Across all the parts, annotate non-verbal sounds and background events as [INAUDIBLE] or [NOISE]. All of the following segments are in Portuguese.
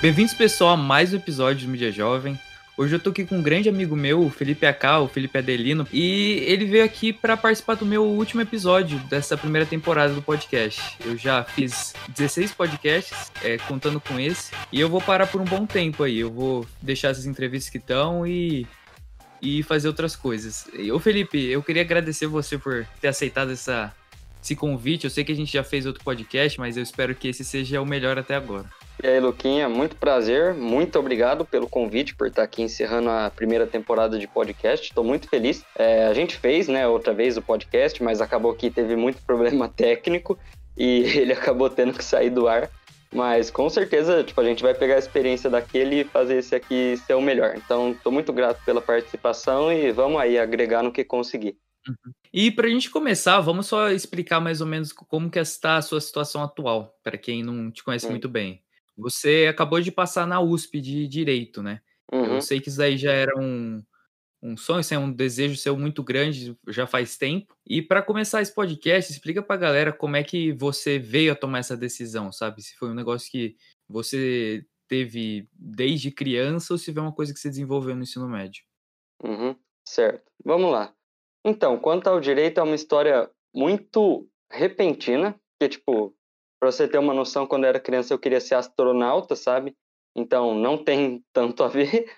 Bem-vindos, pessoal, a mais um episódio do Mídia Jovem. Hoje eu tô aqui com um grande amigo meu, o Felipe Acá, o Felipe Adelino, e ele veio aqui para participar do meu último episódio dessa primeira temporada do podcast. Eu já fiz 16 podcasts, é, contando com esse, e eu vou parar por um bom tempo aí. Eu vou deixar essas entrevistas que estão e, e fazer outras coisas. Ô Felipe, eu queria agradecer você por ter aceitado essa, esse convite. Eu sei que a gente já fez outro podcast, mas eu espero que esse seja o melhor até agora. E aí, Luquinha, muito prazer, muito obrigado pelo convite, por estar aqui encerrando a primeira temporada de podcast. Estou muito feliz. É, a gente fez, né, outra vez o podcast, mas acabou que teve muito [LAUGHS] problema técnico e [LAUGHS] ele acabou tendo que sair do ar. Mas com certeza, tipo, a gente vai pegar a experiência daquele e fazer esse aqui ser o melhor. Então, estou muito grato pela participação e vamos aí agregar no que conseguir. Uhum. E para a gente começar, vamos só explicar mais ou menos como que está a sua situação atual, para quem não te conhece hum. muito bem. Você acabou de passar na USP de Direito, né? Uhum. Eu sei que isso aí já era um, um sonho, isso é um desejo seu muito grande, já faz tempo. E para começar esse podcast, explica para a galera como é que você veio a tomar essa decisão, sabe? Se foi um negócio que você teve desde criança ou se foi uma coisa que você desenvolveu no ensino médio. Uhum. Certo. Vamos lá. Então, quanto ao direito, é uma história muito repentina, que, tipo, para você ter uma noção, quando eu era criança eu queria ser astronauta, sabe? Então não tem [LAUGHS] tanto a ver.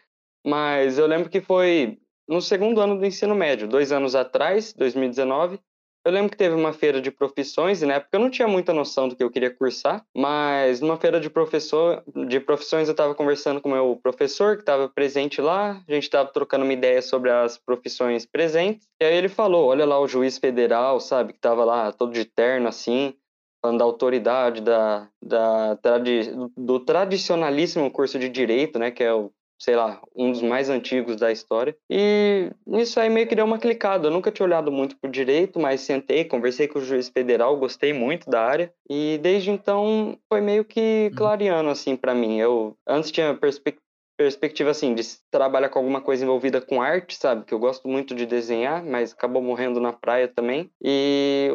Mas eu lembro que foi no segundo ano do ensino médio, dois anos atrás, 2019. Eu lembro que teve uma feira de profissões, e na época eu não tinha muita noção do que eu queria cursar, mas numa feira de, professor, de profissões eu estava conversando com o meu professor, que estava presente lá, a gente estava trocando uma ideia sobre as profissões presentes, e aí ele falou: Olha lá o juiz federal, sabe, que estava lá todo de terno assim, falando da autoridade, da, da tradi do tradicionalíssimo curso de direito, né, que é o, sei lá, um dos mais antigos da história. E isso aí meio que deu uma clicada. Eu nunca tinha olhado muito pro direito, mas sentei, conversei com o juiz federal, gostei muito da área. E desde então foi meio que uhum. clareando assim para mim. Eu antes tinha perspectiva perspectiva assim de trabalhar com alguma coisa envolvida com arte, sabe? Que eu gosto muito de desenhar, mas acabou morrendo na praia também. E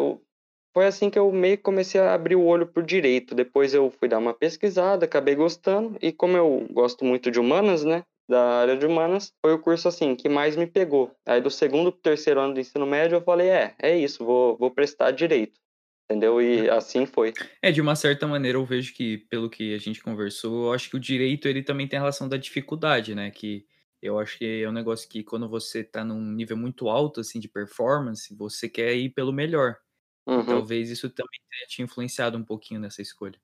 foi assim que eu meio que comecei a abrir o olho por direito. Depois eu fui dar uma pesquisada, acabei gostando, e como eu gosto muito de humanas, né? Da área de humanas, foi o curso assim que mais me pegou. Aí do segundo para terceiro ano do ensino médio eu falei: é, é isso, vou, vou prestar direito. Entendeu? E assim foi. É, de uma certa maneira eu vejo que, pelo que a gente conversou, eu acho que o direito ele também tem a relação da dificuldade, né? Que eu acho que é um negócio que quando você está num nível muito alto assim de performance, você quer ir pelo melhor. Uhum. Talvez isso também tenha te influenciado um pouquinho nessa escolha.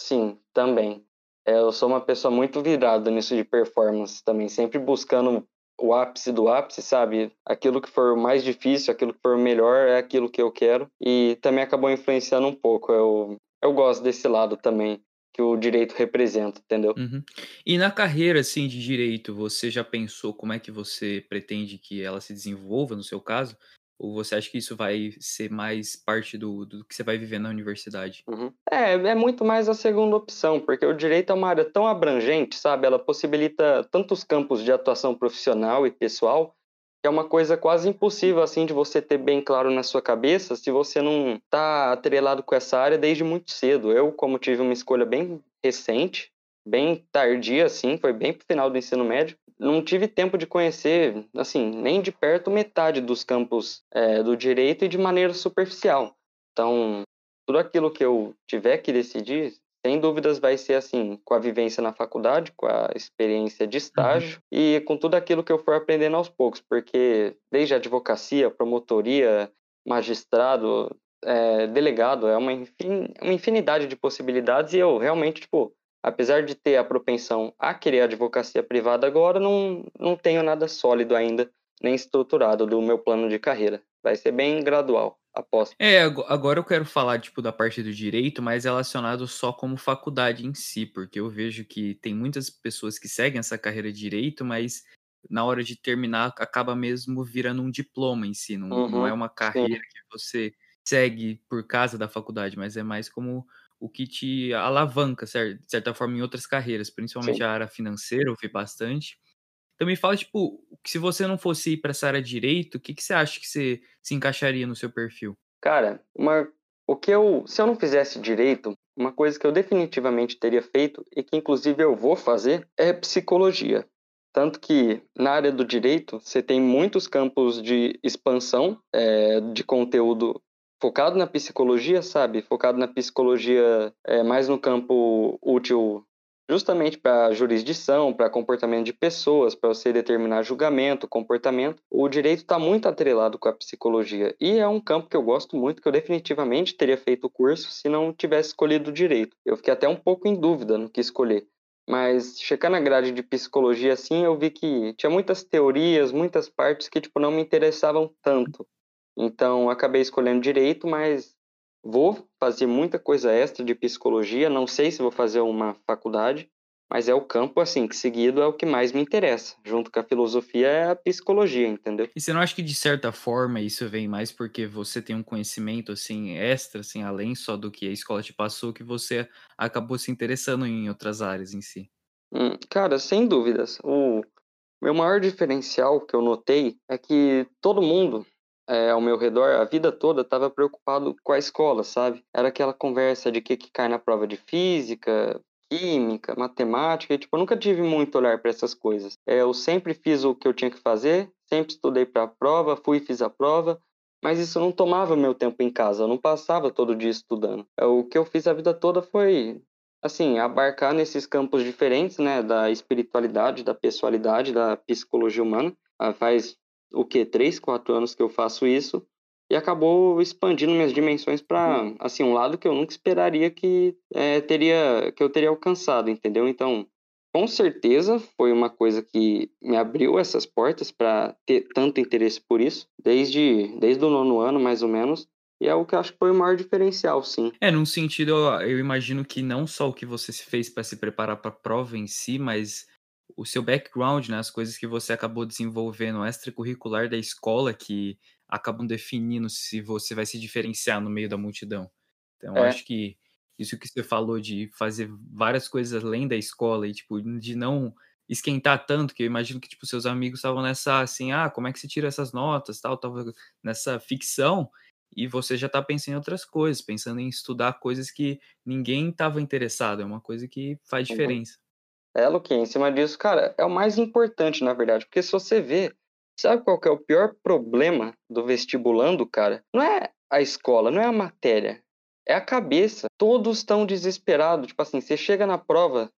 Sim, também. É, eu sou uma pessoa muito virada nisso de performance também, sempre buscando o ápice do ápice, sabe? Aquilo que for mais difícil, aquilo que for melhor é aquilo que eu quero. E também acabou influenciando um pouco. Eu, eu gosto desse lado também que o direito representa, entendeu? Uhum. E na carreira assim de direito, você já pensou como é que você pretende que ela se desenvolva no seu caso? Ou você acha que isso vai ser mais parte do, do que você vai viver na universidade? Uhum. É, é muito mais a segunda opção, porque o direito é uma área tão abrangente, sabe? Ela possibilita tantos campos de atuação profissional e pessoal, que é uma coisa quase impossível, assim, de você ter bem claro na sua cabeça se você não está atrelado com essa área desde muito cedo. Eu, como tive uma escolha bem recente, bem tardia, assim, foi bem pro final do ensino médio, não tive tempo de conhecer, assim, nem de perto metade dos campos é, do direito e de maneira superficial. Então, tudo aquilo que eu tiver que decidir, sem dúvidas vai ser assim, com a vivência na faculdade, com a experiência de estágio uhum. e com tudo aquilo que eu for aprendendo aos poucos, porque desde advocacia, promotoria, magistrado, é, delegado, é uma, infin, uma infinidade de possibilidades e eu realmente, tipo, apesar de ter a propensão a querer advocacia privada agora, não, não tenho nada sólido ainda, nem estruturado do meu plano de carreira. Vai ser bem gradual, aposto. É, agora eu quero falar, tipo, da parte do direito, mas relacionado só como faculdade em si, porque eu vejo que tem muitas pessoas que seguem essa carreira de direito, mas na hora de terminar acaba mesmo virando um diploma em si, não, uhum, não é uma carreira sim. que você segue por causa da faculdade, mas é mais como o que te alavanca, certo? de certa forma, em outras carreiras, principalmente Sim. a área financeira, eu vi bastante. Então me fala, tipo, se você não fosse ir para essa área de direito, o que, que você acha que você se encaixaria no seu perfil? Cara, uma o que eu, se eu não fizesse direito, uma coisa que eu definitivamente teria feito e que inclusive eu vou fazer é psicologia. Tanto que na área do direito você tem muitos campos de expansão é, de conteúdo focado na psicologia, sabe? Focado na psicologia é, mais no campo útil justamente para jurisdição, para comportamento de pessoas, para você determinar julgamento, comportamento. O direito está muito atrelado com a psicologia e é um campo que eu gosto muito, que eu definitivamente teria feito o curso se não tivesse escolhido o direito. Eu fiquei até um pouco em dúvida no que escolher. Mas checando a grade de psicologia assim, eu vi que tinha muitas teorias, muitas partes que tipo não me interessavam tanto. Então, acabei escolhendo direito, mas vou fazer muita coisa extra de psicologia. Não sei se vou fazer uma faculdade, mas é o campo, assim, que seguido é o que mais me interessa. Junto com a filosofia é a psicologia, entendeu? E você não acha que, de certa forma, isso vem mais porque você tem um conhecimento, assim, extra, assim, além só do que a escola te passou, que você acabou se interessando em outras áreas em si? Hum, cara, sem dúvidas. O meu maior diferencial que eu notei é que todo mundo é, ao meu redor, a vida toda, estava preocupado com a escola, sabe? Era aquela conversa de que, que cai na prova de física, química, matemática, e, tipo, eu nunca tive muito olhar para essas coisas. É, eu sempre fiz o que eu tinha que fazer, sempre estudei para a prova, fui e fiz a prova, mas isso não tomava meu tempo em casa, eu não passava todo dia estudando. É, o que eu fiz a vida toda foi, assim, abarcar nesses campos diferentes, né, da espiritualidade, da pessoalidade, da psicologia humana. Ah, faz o que três, quatro anos que eu faço isso e acabou expandindo minhas dimensões para uhum. assim um lado que eu nunca esperaria que é, teria que eu teria alcançado, entendeu? Então, com certeza foi uma coisa que me abriu essas portas para ter tanto interesse por isso desde desde o nono ano mais ou menos. E é o que eu acho que foi o maior diferencial, sim. É, num sentido, eu, eu imagino que não só o que você se fez para se preparar para a prova em si, mas o seu background, né, as coisas que você acabou desenvolvendo extracurricular da escola que acabam definindo se você vai se diferenciar no meio da multidão. Então, é. acho que isso que você falou de fazer várias coisas além da escola e tipo de não esquentar tanto, que eu imagino que tipo seus amigos estavam nessa assim, ah, como é que se tira essas notas, tal, tava nessa ficção e você já está pensando em outras coisas, pensando em estudar coisas que ninguém estava interessado, é uma coisa que faz uhum. diferença. É, Luquinha, em cima disso, cara, é o mais importante, na verdade, porque se você vê, sabe qual que é o pior problema do vestibulando, cara? Não é a escola, não é a matéria, é a cabeça. Todos estão desesperados. Tipo assim, você chega na prova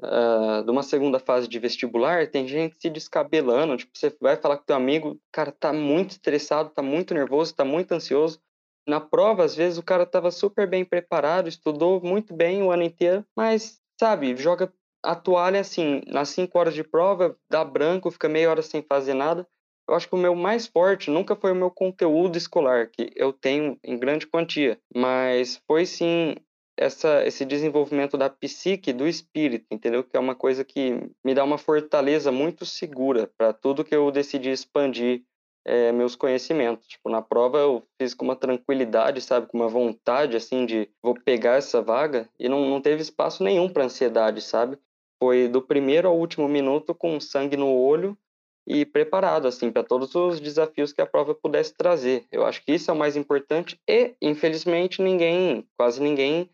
uh, de uma segunda fase de vestibular, tem gente se descabelando. Tipo, você vai falar com teu amigo, cara, tá muito estressado, tá muito nervoso, tá muito ansioso. Na prova, às vezes, o cara tava super bem preparado, estudou muito bem o ano inteiro, mas, sabe, joga a toalha, assim, nas cinco horas de prova, dá branco, fica meia hora sem fazer nada. Eu acho que o meu mais forte nunca foi o meu conteúdo escolar, que eu tenho em grande quantia, mas foi sim essa, esse desenvolvimento da psique, do espírito, entendeu? Que é uma coisa que me dá uma fortaleza muito segura para tudo que eu decidi expandir é, meus conhecimentos. Tipo, na prova eu fiz com uma tranquilidade, sabe? Com uma vontade, assim, de vou pegar essa vaga e não, não teve espaço nenhum para ansiedade, sabe? Foi do primeiro ao último minuto com sangue no olho e preparado assim para todos os desafios que a prova pudesse trazer. Eu acho que isso é o mais importante e infelizmente ninguém, quase ninguém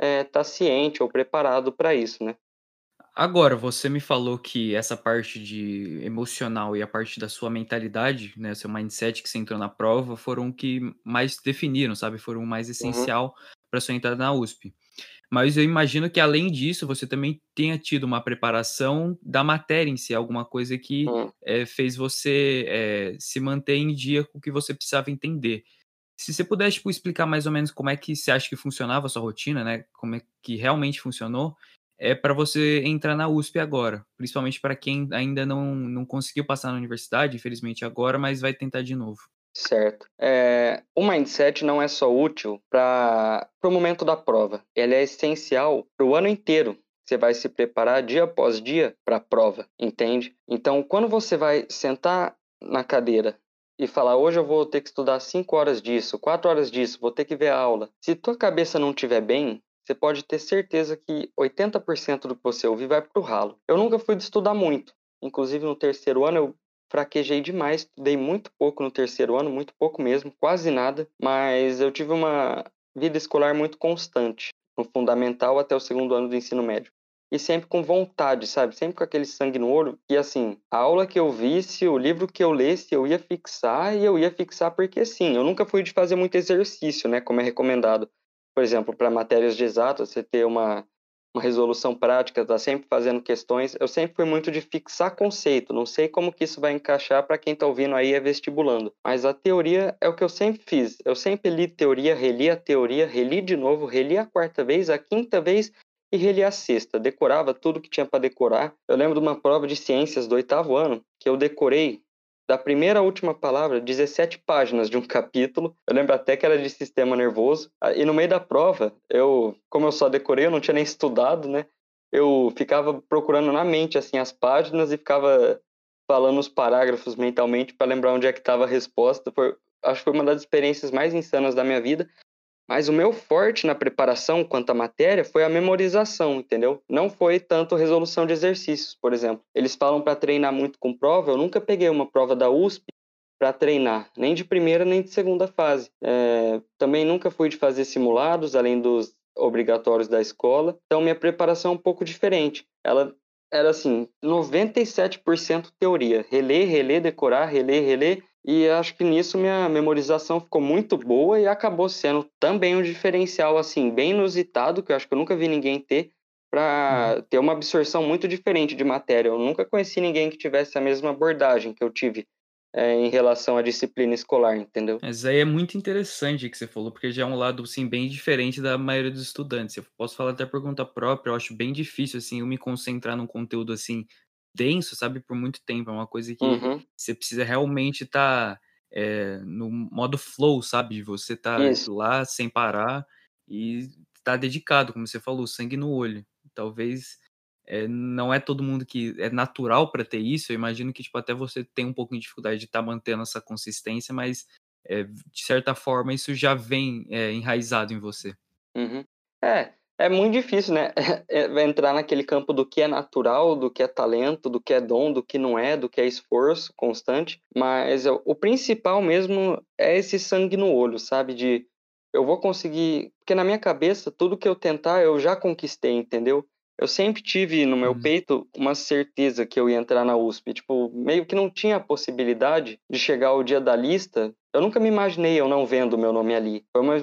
está é, ciente ou preparado para isso, né? Agora, você me falou que essa parte de emocional e a parte da sua mentalidade, né, seu mindset que você entrou na prova, foram que mais definiram, sabe? Foram mais uhum. essencial uhum. para sua entrada na USP. Mas eu imagino que além disso, você também tenha tido uma preparação da matéria em si, alguma coisa que hum. é, fez você é, se manter em dia com o que você precisava entender. Se você pudesse tipo, explicar mais ou menos como é que você acha que funcionava a sua rotina, né? Como é que realmente funcionou, é para você entrar na USP agora, principalmente para quem ainda não, não conseguiu passar na universidade, infelizmente agora, mas vai tentar de novo. Certo. É, o mindset não é só útil para o momento da prova, ele é essencial para o ano inteiro. Você vai se preparar dia após dia para a prova, entende? Então, quando você vai sentar na cadeira e falar, hoje eu vou ter que estudar 5 horas disso, 4 horas disso, vou ter que ver a aula. Se tua cabeça não estiver bem, você pode ter certeza que 80% do que você ouvir vai para o ralo. Eu nunca fui de estudar muito. Inclusive, no terceiro ano, eu fraquejei demais, estudei muito pouco no terceiro ano, muito pouco mesmo, quase nada, mas eu tive uma vida escolar muito constante, no fundamental até o segundo ano do ensino médio. E sempre com vontade, sabe? Sempre com aquele sangue no olho. E assim, a aula que eu visse, o livro que eu lesse, eu ia fixar e eu ia fixar porque sim. Eu nunca fui de fazer muito exercício, né? Como é recomendado. Por exemplo, para matérias de exato, você ter uma uma resolução prática, tá sempre fazendo questões. Eu sempre fui muito de fixar conceito. Não sei como que isso vai encaixar para quem está ouvindo aí é vestibulando. Mas a teoria é o que eu sempre fiz. Eu sempre li teoria, reli a teoria, reli de novo, reli a quarta vez, a quinta vez e reli a sexta. Decorava tudo que tinha para decorar. Eu lembro de uma prova de ciências do oitavo ano que eu decorei da primeira à última palavra, 17 páginas de um capítulo. Eu lembro até que era de sistema nervoso. Ah, e no meio da prova, eu, como eu só decorei, eu não tinha nem estudado, né? Eu ficava procurando na mente assim as páginas e ficava falando os parágrafos mentalmente para lembrar onde é que estava a resposta. Foi, acho que foi uma das experiências mais insanas da minha vida. Mas o meu forte na preparação quanto à matéria foi a memorização, entendeu? Não foi tanto resolução de exercícios, por exemplo. Eles falam para treinar muito com prova. Eu nunca peguei uma prova da USP para treinar, nem de primeira nem de segunda fase. É, também nunca fui de fazer simulados, além dos obrigatórios da escola. Então minha preparação é um pouco diferente. Ela era assim, 97% teoria, reler, reler, decorar, reler, reler e acho que nisso minha memorização ficou muito boa e acabou sendo também um diferencial assim bem inusitado que eu acho que eu nunca vi ninguém ter para uhum. ter uma absorção muito diferente de matéria. Eu nunca conheci ninguém que tivesse a mesma abordagem que eu tive é, em relação à disciplina escolar, entendeu? Mas aí é muito interessante que você falou, porque já é um lado assim bem diferente da maioria dos estudantes. Eu posso falar até por conta própria, eu acho bem difícil assim eu me concentrar num conteúdo assim denso, sabe, por muito tempo. É uma coisa que uhum. você precisa realmente estar tá, é, no modo flow, sabe? Você tá lá sem parar e estar tá dedicado, como você falou, sangue no olho. Talvez é, não é todo mundo que é natural para ter isso. Eu imagino que tipo, até você tem um pouco de dificuldade de estar tá mantendo essa consistência, mas é, de certa forma isso já vem enraizado em você. Uhum. É, é muito difícil, né? [LAUGHS] É, entrar naquele campo do que é natural, do que é talento, do que é dom, do que não é, do que é esforço constante. Mas o principal mesmo é esse sangue no olho, sabe? De eu vou conseguir. Porque na minha cabeça, tudo que eu tentar, eu já conquistei, entendeu? Eu sempre tive no meu uhum. peito uma certeza que eu ia entrar na USP. Tipo, meio que não tinha a possibilidade de chegar ao dia da lista. Eu nunca me imaginei eu não vendo o meu nome ali. Foi uma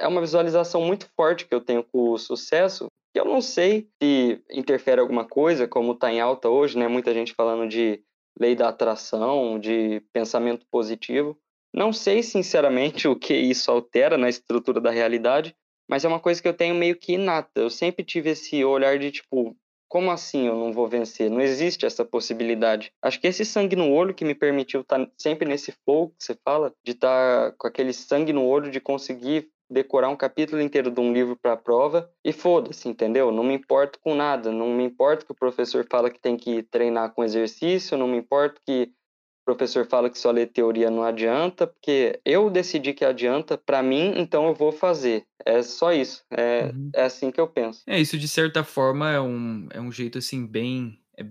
é uma visualização muito forte que eu tenho com o sucesso. E eu não sei se interfere alguma coisa, como está em alta hoje, né? Muita gente falando de lei da atração, de pensamento positivo. Não sei, sinceramente, [LAUGHS] o que isso altera na estrutura da realidade, mas é uma coisa que eu tenho meio que inata. Eu sempre tive esse olhar de tipo, como assim eu não vou vencer? Não existe essa possibilidade. Acho que esse sangue no olho que me permitiu estar tá sempre nesse flow que você fala, de estar tá com aquele sangue no olho, de conseguir decorar um capítulo inteiro de um livro para a prova e foda-se, entendeu? Não me importo com nada, não me importa que o professor fala que tem que treinar com exercício, não me importa que o professor fala que só ler teoria não adianta, porque eu decidi que adianta para mim, então eu vou fazer. É só isso. É, uhum. é assim que eu penso. É, isso de certa forma é um, é um jeito assim bem. É,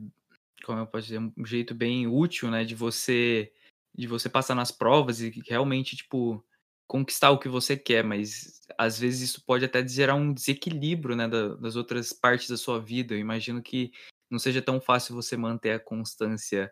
como eu posso dizer? Um jeito bem útil, né? De você de você passar nas provas e realmente, tipo, conquistar o que você quer, mas às vezes isso pode até gerar um desequilíbrio, né, das outras partes da sua vida. Eu imagino que não seja tão fácil você manter a constância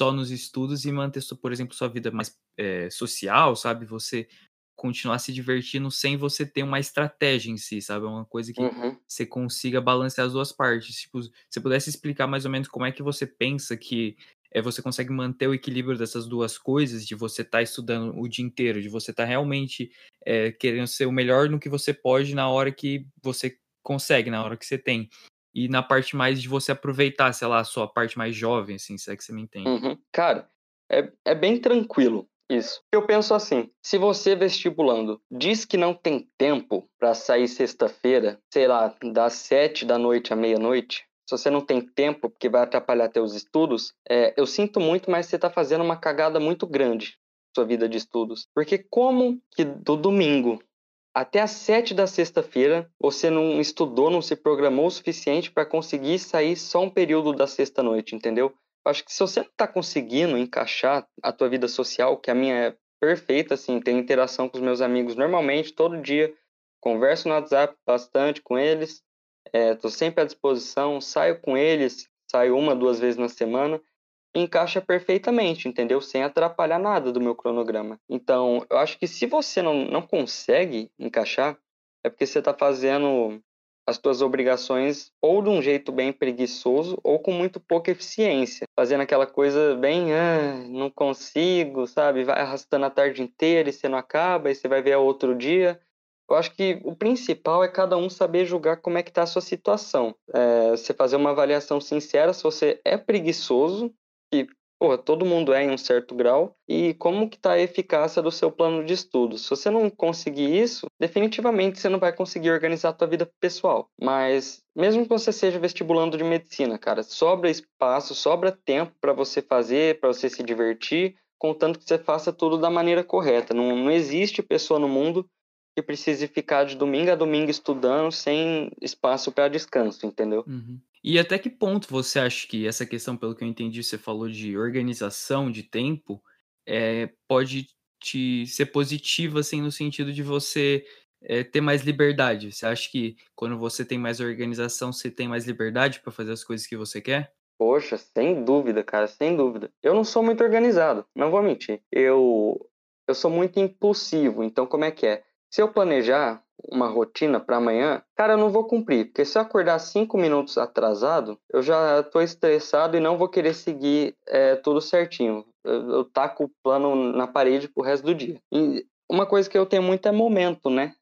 só nos estudos e manter, por exemplo, sua vida mais é, social, sabe? Você continuar se divertindo sem você ter uma estratégia em si, sabe? É uma coisa que uhum. você consiga balancear as duas partes. Tipo, se pudesse explicar mais ou menos como é que você pensa que é, você consegue manter o equilíbrio dessas duas coisas, de você estar tá estudando o dia inteiro, de você estar tá realmente é, querendo ser o melhor no que você pode na hora que você consegue, na hora que você tem. E na parte mais de você aproveitar, sei lá, a sua parte mais jovem, assim, se é que você me entende. Uhum. Cara, é, é bem tranquilo isso. Eu penso assim: se você vestibulando diz que não tem tempo para sair sexta-feira, sei lá, das sete da noite à meia-noite, se você não tem tempo, porque vai atrapalhar teus estudos, é, eu sinto muito, mas você está fazendo uma cagada muito grande sua vida de estudos. Porque como que do domingo até as sete da sexta-feira você não estudou, não se programou o suficiente para conseguir sair só um período da sexta-noite, entendeu? Acho que se você não está conseguindo encaixar a tua vida social, que a minha é perfeita, assim, tenho interação com os meus amigos normalmente, todo dia converso no WhatsApp bastante com eles, estou é, sempre à disposição, saio com eles, saio uma, duas vezes na semana, encaixa perfeitamente, entendeu? Sem atrapalhar nada do meu cronograma. Então, eu acho que se você não, não consegue encaixar, é porque você está fazendo as tuas obrigações ou de um jeito bem preguiçoso ou com muito pouca eficiência, fazendo aquela coisa bem, ah, não consigo, sabe? Vai arrastando a tarde inteira e você não acaba, e você vai ver outro dia. Eu acho que o principal é cada um saber julgar como é que está a sua situação. É, você fazer uma avaliação sincera se você é preguiçoso, que Pô, todo mundo é em um certo grau. E como que está a eficácia do seu plano de estudo? Se você não conseguir isso, definitivamente você não vai conseguir organizar a tua vida pessoal. Mas mesmo que você seja vestibulando de medicina, cara, sobra espaço, sobra tempo para você fazer, para você se divertir, contanto que você faça tudo da maneira correta. Não, não existe pessoa no mundo que precise ficar de domingo a domingo estudando sem espaço para descanso, entendeu? Uhum. E até que ponto você acha que essa questão, pelo que eu entendi, você falou de organização de tempo, é, pode te ser positiva, assim, no sentido de você é, ter mais liberdade? Você acha que quando você tem mais organização, você tem mais liberdade para fazer as coisas que você quer? Poxa, sem dúvida, cara, sem dúvida. Eu não sou muito organizado, não vou mentir. Eu, eu sou muito impulsivo, então como é que é? Se eu planejar, uma rotina para amanhã, cara, eu não vou cumprir, porque se eu acordar cinco minutos atrasado, eu já estou estressado e não vou querer seguir é, tudo certinho. Eu, eu taco o plano na parede pro resto do dia. E uma coisa que eu tenho muito é momento, né?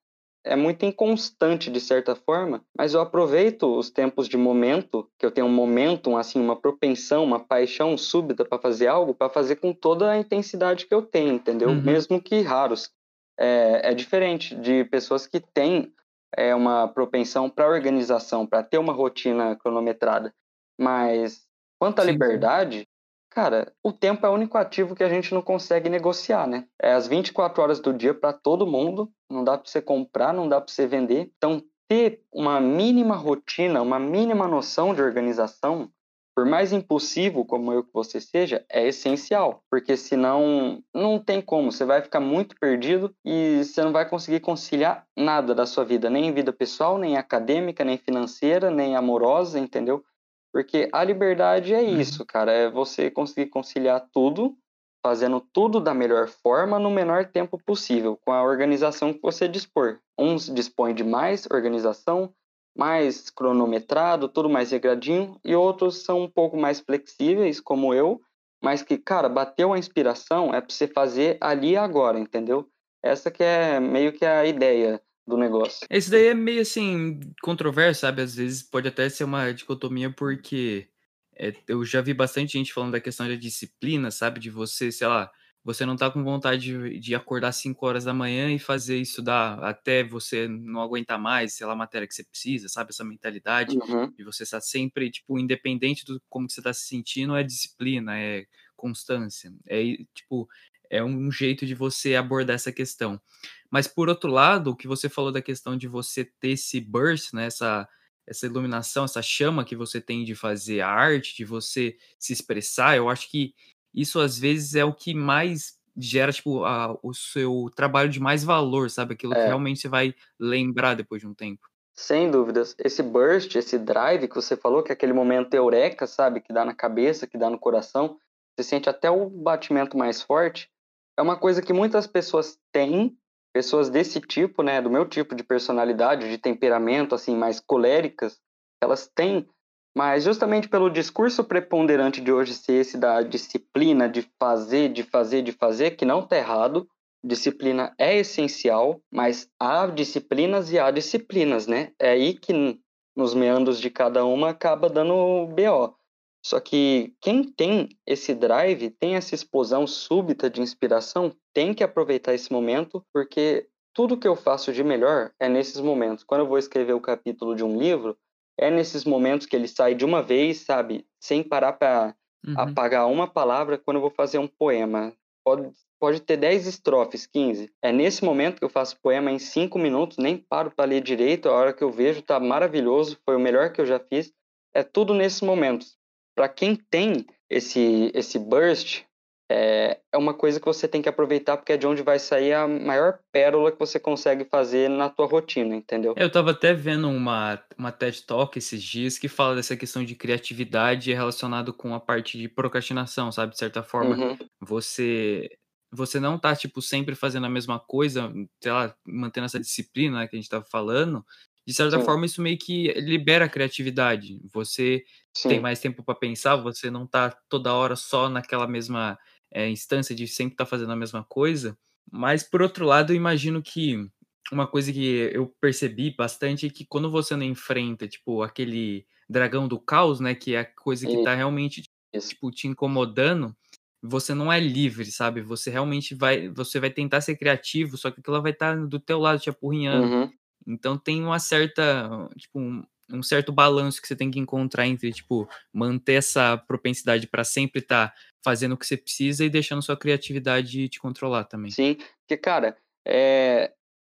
É muito inconstante de certa forma, mas eu aproveito os tempos de momento, que eu tenho um momento, assim, uma propensão, uma paixão súbita para fazer algo, para fazer com toda a intensidade que eu tenho, entendeu? Uhum. Mesmo que raros é, é diferente de pessoas que têm é, uma propensão para organização, para ter uma rotina cronometrada. Mas quanto à sim, liberdade, cara, o tempo é o único ativo que a gente não consegue negociar, né? É as 24 horas do dia para todo mundo, não dá para você comprar, não dá para você vender. Então, ter uma mínima rotina, uma mínima noção de organização por mais impulsivo como eu que você seja, é essencial, porque senão não tem como, você vai ficar muito perdido e você não vai conseguir conciliar nada da sua vida, nem vida pessoal, nem acadêmica, nem financeira, nem amorosa, entendeu? Porque a liberdade é uhum. isso, cara, é você conseguir conciliar tudo, fazendo tudo da melhor forma no menor tempo possível, com a organização que você dispor. Uns dispõem de mais organização, mais cronometrado, tudo mais regradinho, e outros são um pouco mais flexíveis, como eu, mas que, cara, bateu a inspiração é para você fazer ali e agora, entendeu? Essa que é meio que a ideia do negócio. Esse daí é meio assim controverso, sabe? Às vezes pode até ser uma dicotomia porque é, eu já vi bastante gente falando da questão da disciplina, sabe? De você, sei lá, você não tá com vontade de, de acordar 5 horas da manhã e fazer isso dar até você não aguentar mais, sei lá, a matéria que você precisa, sabe? Essa mentalidade uhum. de você estar sempre, tipo, independente do como você tá se sentindo, é disciplina, é constância. É, tipo, é um jeito de você abordar essa questão. Mas, por outro lado, o que você falou da questão de você ter esse burst, né? Essa, essa iluminação, essa chama que você tem de fazer a arte, de você se expressar, eu acho que isso às vezes é o que mais gera, tipo, a, o seu trabalho de mais valor, sabe? Aquilo é. que realmente você vai lembrar depois de um tempo. Sem dúvidas. Esse burst, esse drive que você falou, que é aquele momento eureka, sabe? Que dá na cabeça, que dá no coração, você sente até o batimento mais forte. É uma coisa que muitas pessoas têm, pessoas desse tipo, né? Do meu tipo de personalidade, de temperamento, assim, mais coléricas, elas têm mas justamente pelo discurso preponderante de hoje ser esse da disciplina, de fazer, de fazer, de fazer, que não está errado, disciplina é essencial, mas há disciplinas e há disciplinas, né? É aí que nos meandros de cada uma acaba dando BO. Só que quem tem esse drive, tem essa explosão súbita de inspiração, tem que aproveitar esse momento, porque tudo que eu faço de melhor é nesses momentos. Quando eu vou escrever o capítulo de um livro, é nesses momentos que ele sai de uma vez, sabe? Sem parar para uhum. apagar uma palavra quando eu vou fazer um poema. Pode, pode ter 10 estrofes, 15. É nesse momento que eu faço poema em 5 minutos, nem paro para ler direito, a hora que eu vejo tá maravilhoso, foi o melhor que eu já fiz. É tudo nesses momentos. Para quem tem esse esse burst, é, é uma coisa que você tem que aproveitar porque é de onde vai sair a maior pérola que você consegue fazer na tua rotina, entendeu? Eu tava até vendo uma, uma TED Talk esses dias que fala dessa questão de criatividade relacionado com a parte de procrastinação, sabe? De certa forma, Uhum, você você não tá, tipo, sempre fazendo a mesma coisa, sei lá, mantendo essa disciplina né, que a gente tava falando, de certa sim, forma isso meio que libera a criatividade. Você tem sim, mais tempo para pensar, você não tá toda hora só naquela mesma é, instância de sempre estar tá fazendo a mesma coisa. Mas, por outro lado, eu imagino que uma coisa que eu percebi bastante é que quando você não enfrenta, tipo, aquele dragão do caos, né, que é a coisa que tá realmente, tipo, te incomodando, você não é livre, sabe? Você realmente vai, você vai tentar ser criativo, só que aquilo vai estar tá do teu lado te apurrinhando. Uhum. Então tem uma certa, tipo, um, certo balanço que você tem que encontrar entre, tipo, manter essa propensidade para sempre estar tá fazendo o que você precisa e deixando sua criatividade te controlar também. Sim, porque, cara, é...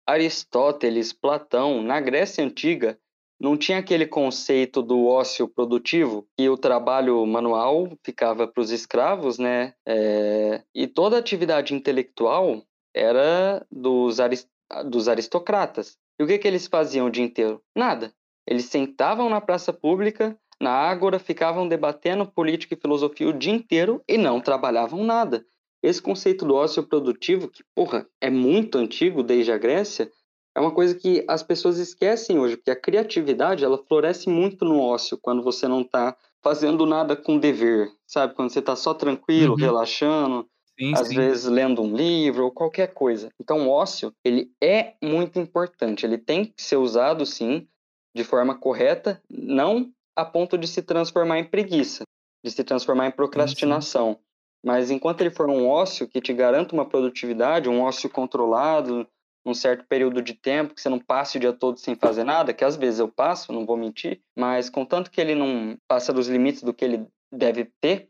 Aristóteles, Platão, na Grécia Antiga, não tinha aquele conceito do ócio produtivo, que o trabalho manual ficava para os escravos, né? É... E toda atividade intelectual era dos, arist... dos aristocratas. E o que, que eles faziam o dia inteiro? Nada. Eles sentavam na praça pública, na ágora, ficavam debatendo política e filosofia o dia inteiro e não trabalhavam nada. Esse conceito do ócio produtivo, que, porra, é muito antigo desde a Grécia, é uma coisa que as pessoas esquecem hoje, porque a criatividade, ela floresce muito no ócio, quando você não está fazendo nada com dever, sabe? Quando você está só tranquilo, uhum. relaxando, sim, às sim. vezes lendo um livro ou qualquer coisa. Então, o ócio, ele é muito importante, ele tem que ser usado, sim, de forma correta, não a ponto de se transformar em preguiça, de se transformar em procrastinação. Sim, Mas enquanto ele for um ócio que te garanta uma produtividade, um ócio controlado, um certo período de tempo, que você não passe o dia todo sem fazer nada, que às vezes eu passo, não vou mentir, mas contanto que ele não passa dos limites do que ele deve ter,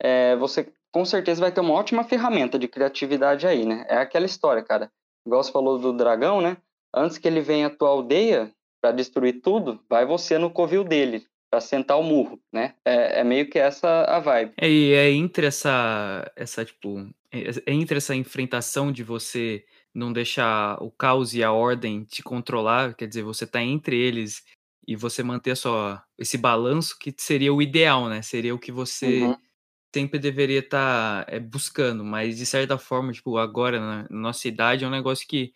é, você com certeza vai ter uma ótima ferramenta de criatividade aí, né? É aquela história, cara. Igual você falou do dragão, né? Antes que ele venha à tua aldeia para destruir tudo, vai você no covil dele para sentar o murro, né? É, é, meio que essa a vibe. É, e é entre essa, essa tipo, é, é entre essa enfrentação de você não deixar o caos e a ordem te controlar, quer dizer, você tá entre eles e você manter só esse balanço que seria o ideal, né? Seria o que você uhum. sempre deveria estar tá, é, buscando, mas de certa forma, tipo, agora na nossa idade é um negócio que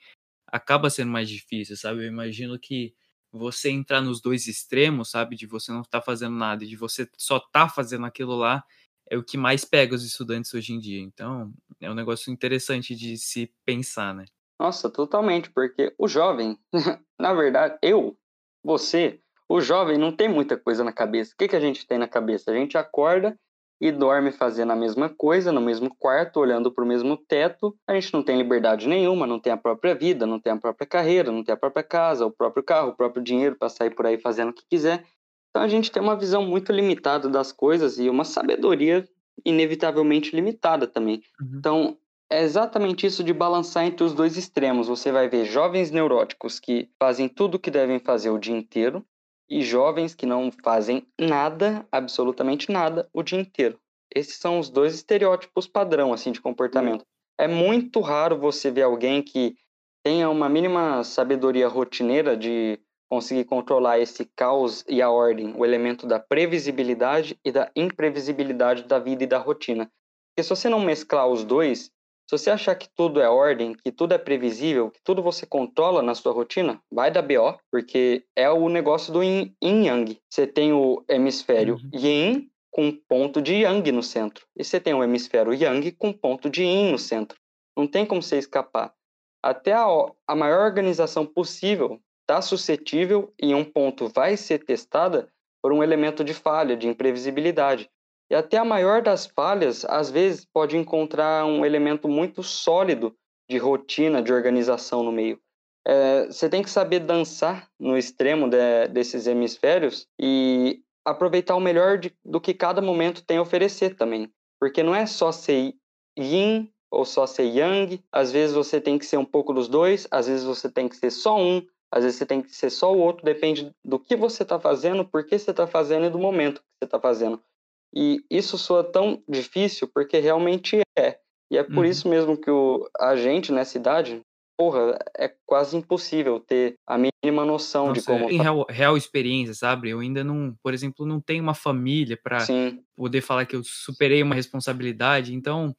acaba sendo mais difícil, sabe? Eu imagino que você entrar nos dois extremos, sabe? De você não estar tá fazendo nada, de você só tá fazendo aquilo lá, é o que mais pega os estudantes hoje em dia. Então, é um negócio interessante de se pensar, né? Nossa, totalmente, porque o jovem, [LAUGHS] na verdade, eu, você, o jovem não tem muita coisa na cabeça. O que, que a gente tem na cabeça? A gente acorda e dorme fazendo a mesma coisa, no mesmo quarto, olhando para o mesmo teto. A gente não tem liberdade nenhuma, não tem a própria vida, não tem a própria carreira, não tem a própria casa, o próprio carro, o próprio dinheiro para sair por aí fazendo o que quiser. Então a gente tem uma visão muito limitada das coisas e uma sabedoria inevitavelmente limitada também. Uhum. Então é exatamente isso de balançar entre os dois extremos. Você vai ver jovens neuróticos que fazem tudo o que devem fazer o dia inteiro e jovens que não fazem nada, absolutamente nada, o dia inteiro. Esses são os dois estereótipos padrão assim de comportamento. É muito raro você ver alguém que tenha uma mínima sabedoria rotineira de conseguir controlar esse caos e a ordem, o elemento da previsibilidade e da imprevisibilidade da vida e da rotina. Porque se você não mesclar os dois, se você achar que tudo é ordem, que tudo é previsível, que tudo você controla na sua rotina, vai dar BO, porque é o negócio do yin, yang. Você tem o hemisfério uhum. yin com ponto de yang no centro. E você tem o hemisfério yang com ponto de yin no centro. Não tem como você escapar. Até a, a maior organização possível está suscetível e um ponto vai ser testada por um elemento de falha, de imprevisibilidade. E até a maior das falhas, às vezes, pode encontrar um elemento muito sólido de rotina, de organização no meio. É, você tem que saber dançar no extremo de, desses hemisférios e aproveitar o melhor de, do que cada momento tem a oferecer também. Porque não é só ser yin ou só ser yang, às vezes você tem que ser um pouco dos dois, às vezes você tem que ser só um, às vezes você tem que ser só o outro, depende do que você está fazendo, por que você está fazendo e do momento que você está fazendo. E isso soa tão difícil porque realmente é. E é por uhum. isso mesmo que o, a gente nessa idade, porra, é quase impossível ter a mínima noção Nossa, de como. Em real, real, experiência, sabe? Eu ainda não, por exemplo, não tenho uma família para poder falar que eu superei uma responsabilidade. Então,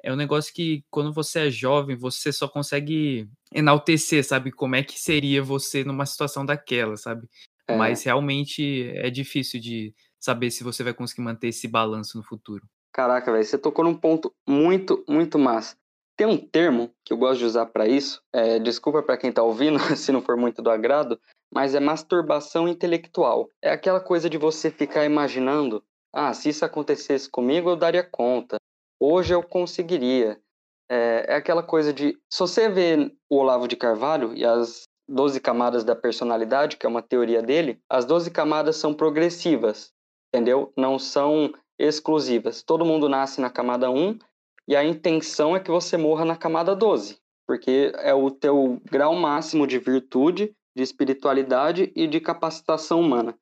é um negócio que quando você é jovem, você só consegue enaltecer, sabe? Como é que seria você numa situação daquela, sabe? É. Mas realmente é difícil de saber se você vai conseguir manter esse balanço no futuro. Caraca, velho, você tocou num ponto muito, muito massa. Tem um termo que eu gosto de usar para isso, é, desculpa para quem tá ouvindo [LAUGHS] se não for muito do agrado, mas é masturbação intelectual. É aquela coisa de você ficar imaginando, ah, se isso acontecesse comigo eu daria conta, hoje eu conseguiria. É, é aquela coisa de, se você vê o Olavo de Carvalho e as 12 camadas da personalidade, que é uma teoria dele, as 12 camadas são progressivas, entendeu? Não são exclusivas. Todo mundo nasce na camada 1 e a intenção é que você morra na camada 12, porque é o teu grau máximo de virtude, de espiritualidade e de capacitação humana.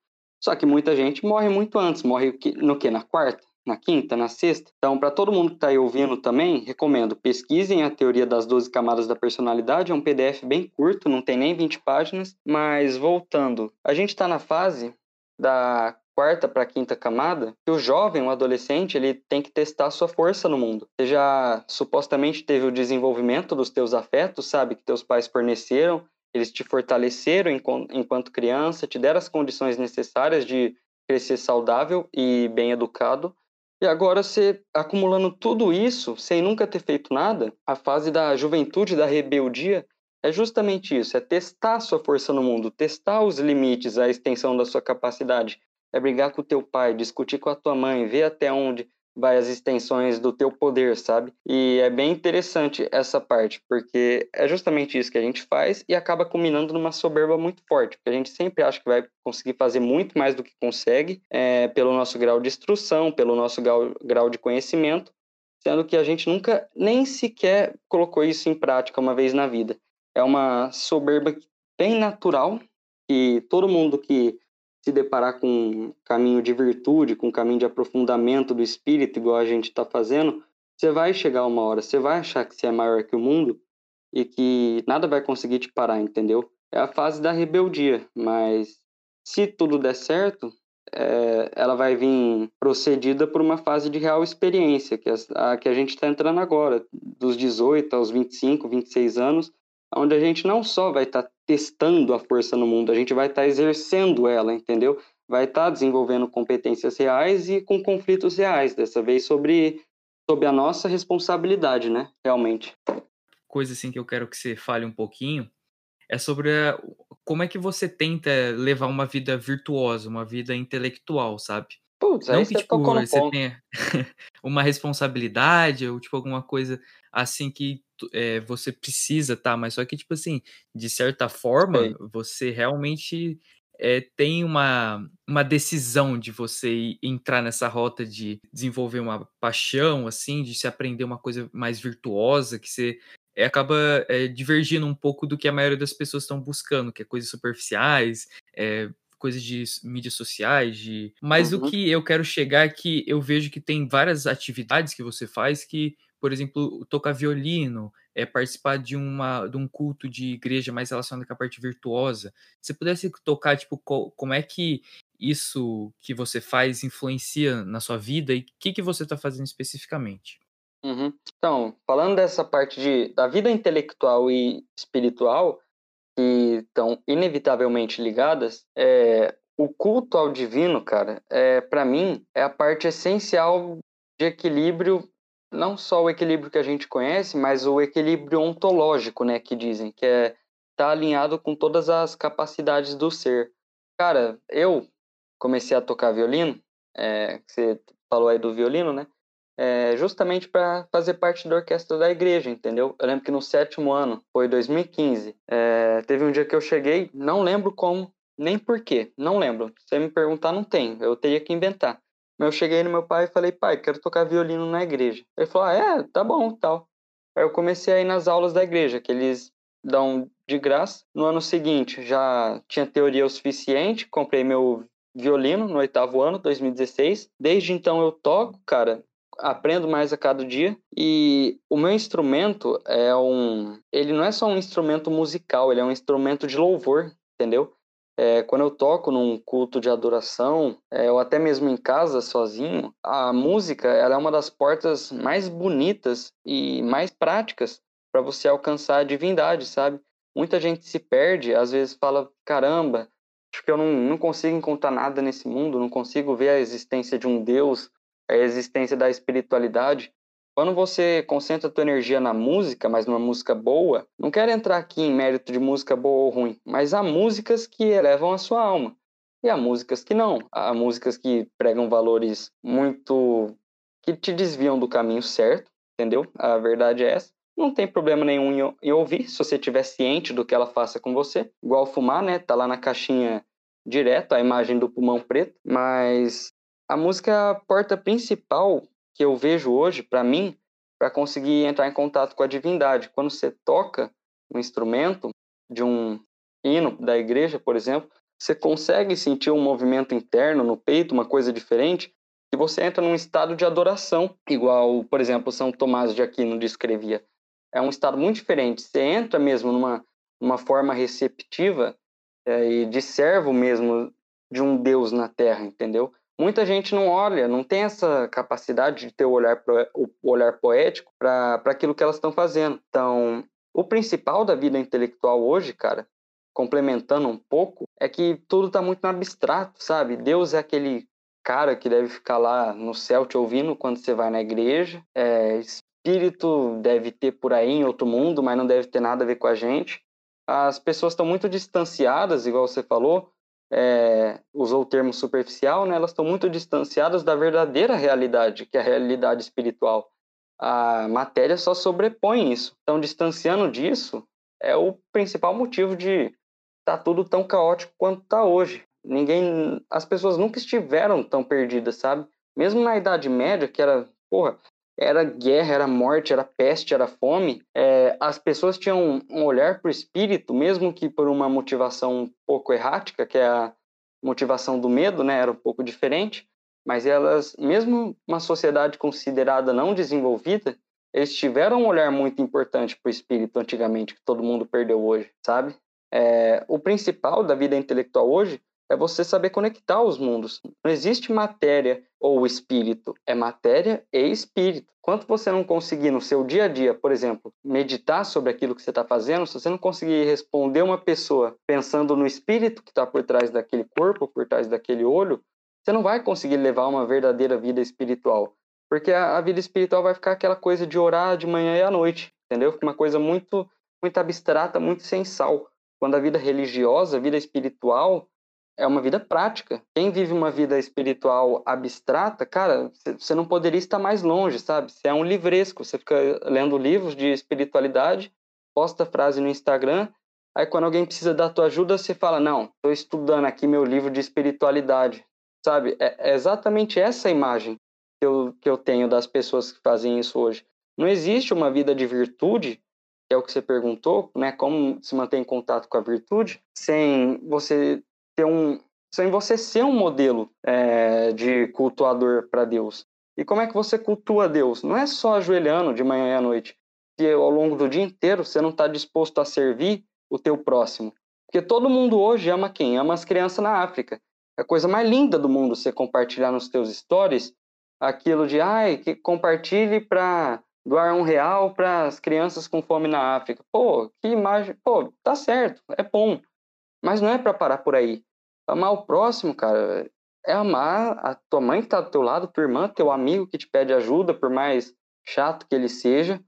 Só que muita gente morre muito antes, morre no que? Na quarta? na quinta, na sexta. Então, para todo mundo que está aí ouvindo também, recomendo, pesquisem a teoria das 12 camadas da personalidade, é um PDF bem curto, não tem nem 20 páginas, mas voltando, a gente está na fase da quarta para quinta camada, que o jovem, o adolescente, ele tem que testar sua força no mundo. Você já supostamente teve o desenvolvimento dos teus afetos, sabe, que teus pais forneceram, eles te fortaleceram enquanto criança, te deram as condições necessárias de crescer saudável e bem educado, e agora você acumulando tudo isso, sem nunca ter feito nada, a fase da juventude, da rebeldia, é justamente isso, é testar sua força no mundo, testar os limites, a extensão da sua capacidade. É brigar com o teu pai, discutir com a tua mãe, ver até onde vai as extensões do teu poder, sabe? E é bem interessante essa parte, porque é justamente isso que a gente faz e acaba culminando numa soberba muito forte, porque a gente sempre acha que vai conseguir fazer muito mais do que consegue, é, pelo nosso grau de instrução, pelo nosso grau, grau de conhecimento, sendo que a gente nunca nem sequer colocou isso em prática uma vez na vida. É uma soberba bem natural que todo mundo que se deparar com um caminho de virtude, com um caminho de aprofundamento do espírito, igual a gente está fazendo, você vai chegar uma hora, você vai achar que você é maior que o mundo e que nada vai conseguir te parar, entendeu? É a fase da rebeldia, mas se tudo der certo, é, ela vai vir procedida por uma fase de real experiência, que é a que a gente está entrando agora, dos 18 aos 25, 26 anos, onde a gente não só vai estar tá testando a força no mundo, a gente vai estar tá exercendo ela, entendeu? Vai estar tá desenvolvendo competências reais e com conflitos reais, dessa vez sobre, sobre a nossa responsabilidade, né? Realmente. Coisa assim que eu quero que você fale um pouquinho é sobre a, como é que você tenta levar uma vida virtuosa, uma vida intelectual, sabe? Putz, não que, tipo, você ponto. tenha [LAUGHS] uma responsabilidade ou, tipo, alguma coisa assim que é, você precisa, tá? Mas só que, tipo assim, de certa forma, você realmente é, tem uma, uma decisão de você entrar nessa rota de desenvolver uma paixão, assim, de se aprender uma coisa mais virtuosa, que você é, acaba é, divergindo um pouco do que a maioria das pessoas estão buscando, que é coisas superficiais, é, coisas de mídias sociais, de. Mas uhum. o que eu quero chegar é que eu vejo que tem várias atividades que você faz que, por exemplo, tocar violino, é participar de, uma, de um culto de igreja mais relacionado com a parte virtuosa. Se pudesse tocar, tipo, como é que isso que você faz influencia na sua vida e o que, que você está fazendo especificamente? Uhum. Então, falando dessa parte de, da vida intelectual e espiritual, que estão inevitavelmente ligadas, é, o culto ao divino, cara, é, para mim, é a parte essencial de equilíbrio, não só o equilíbrio que a gente conhece, mas o equilíbrio ontológico, né, que dizem, que é tá alinhado com todas as capacidades do ser. Cara, eu comecei a tocar violino, é, você falou aí do violino, né? é, justamente para fazer parte da orquestra da igreja, entendeu? Eu lembro que no sétimo ano, foi 2015, é, teve um dia que eu cheguei, não lembro como, nem porquê, não lembro. Se você me perguntar, não tem, eu teria que inventar. Mas eu cheguei no meu pai e falei, pai, quero tocar violino na igreja. Ele falou, ah, é, tá bom, tal. Aí eu comecei a ir nas aulas da igreja, que eles dão de graça. No ano seguinte, já tinha teoria o suficiente, comprei meu violino no oitavo ano, 2016. Desde então eu toco, cara, aprendo mais a cada dia e o meu instrumento é um ele não é só um instrumento musical ele é um instrumento de louvor entendeu é, quando eu toco num culto de adoração é, ou até mesmo em casa sozinho a música ela é uma das portas mais bonitas e mais práticas para você alcançar a divindade sabe muita gente se perde às vezes fala caramba acho que eu não, não consigo encontrar nada nesse mundo não consigo ver a existência de um Deus a existência da espiritualidade. Quando você concentra a tua energia na música, mas numa música boa, não quero entrar aqui em mérito de música boa ou ruim, mas há músicas que elevam a sua alma e há músicas que não. Há músicas que pregam valores muito que te desviam do caminho certo, entendeu? A verdade é essa. Não tem problema nenhum em ouvir, se você estiver ciente do que ela faça com você. Igual fumar, né? Tá lá na caixinha direto a imagem do pulmão preto, mas a música é a porta principal que eu vejo hoje, para mim, para conseguir entrar em contato com a divindade. Quando você toca um instrumento de um hino da igreja, por exemplo, você consegue sentir um movimento interno no peito, uma coisa diferente, e você entra num estado de adoração, igual, por exemplo, São Tomás de Aquino descrevia. É um estado muito diferente. Você entra mesmo numa, numa forma receptiva é, e de servo mesmo de um Deus na Terra, entendeu? Muita gente não olha, não tem essa capacidade de ter o olhar, o olhar poético para aquilo que elas estão fazendo. Então, o principal da vida intelectual hoje, cara, complementando um pouco, é que tudo está muito no abstrato, sabe? Deus é aquele cara que deve ficar lá no céu te ouvindo quando você vai na igreja. É, espírito deve ter por aí em outro mundo, mas não deve ter nada a ver com a gente. As pessoas estão muito distanciadas, igual você falou, é, usou o termo superficial, né, elas estão muito distanciadas da verdadeira realidade, que é a realidade espiritual. A matéria só sobrepõe isso. Então, distanciando disso, é o principal motivo de estar tá tudo tão caótico quanto está hoje. Ninguém, as pessoas nunca estiveram tão perdidas, sabe? Mesmo na Idade Média, que era, porra, era guerra, era morte, era peste, era fome, é, as pessoas tinham um olhar para o espírito, mesmo que por uma motivação um pouco errática, que é a motivação do medo, né, era um pouco diferente, mas elas, mesmo uma sociedade considerada não desenvolvida, eles tiveram um olhar muito importante para o espírito antigamente, que todo mundo perdeu hoje, sabe? É, o principal da vida intelectual hoje é você saber conectar os mundos. Não existe matéria ou espírito, é matéria e espírito. Quanto você não conseguir no seu dia a dia, por exemplo, meditar sobre aquilo que você está fazendo, se você não conseguir responder uma pessoa pensando no espírito que está por trás daquele corpo, por trás daquele olho, você não vai conseguir levar uma verdadeira vida espiritual. Porque a, vida espiritual vai ficar aquela coisa de orar de manhã e à noite, entendeu? Uma coisa muito, muito abstrata, muito sensal. Quando a vida religiosa, a vida espiritual, é uma vida prática. Quem vive uma vida espiritual abstrata, cara, você não poderia estar mais longe, sabe? Você é um livresco, você fica lendo livros de espiritualidade, posta frase no Instagram, aí quando alguém precisa da tua ajuda, você fala, não, estou estudando aqui meu livro de espiritualidade, sabe? É, é exatamente essa imagem que eu, que eu tenho das pessoas que fazem isso hoje. Não existe uma vida de virtude, que é o que você perguntou, né? Como se manter em contato com a virtude, sem você ter um, sem você ser um modelo é, de cultuador para Deus. E como é que você cultua Deus? Não é só ajoelhando de manhã e à noite, que ao longo do dia inteiro você não está disposto a servir o teu próximo. Porque todo mundo hoje ama quem? Ama as crianças na África. É a coisa mais linda do mundo você compartilhar nos teus stories aquilo de, ai, que compartilhe para doar um real para as crianças com fome na África. Pô, que imagem. Pô, tá certo, é bom. Mas não é para parar por aí. Amar o próximo, cara, é amar a tua mãe que está do teu lado, tua irmã, teu amigo que te pede ajuda, por mais chato que ele seja.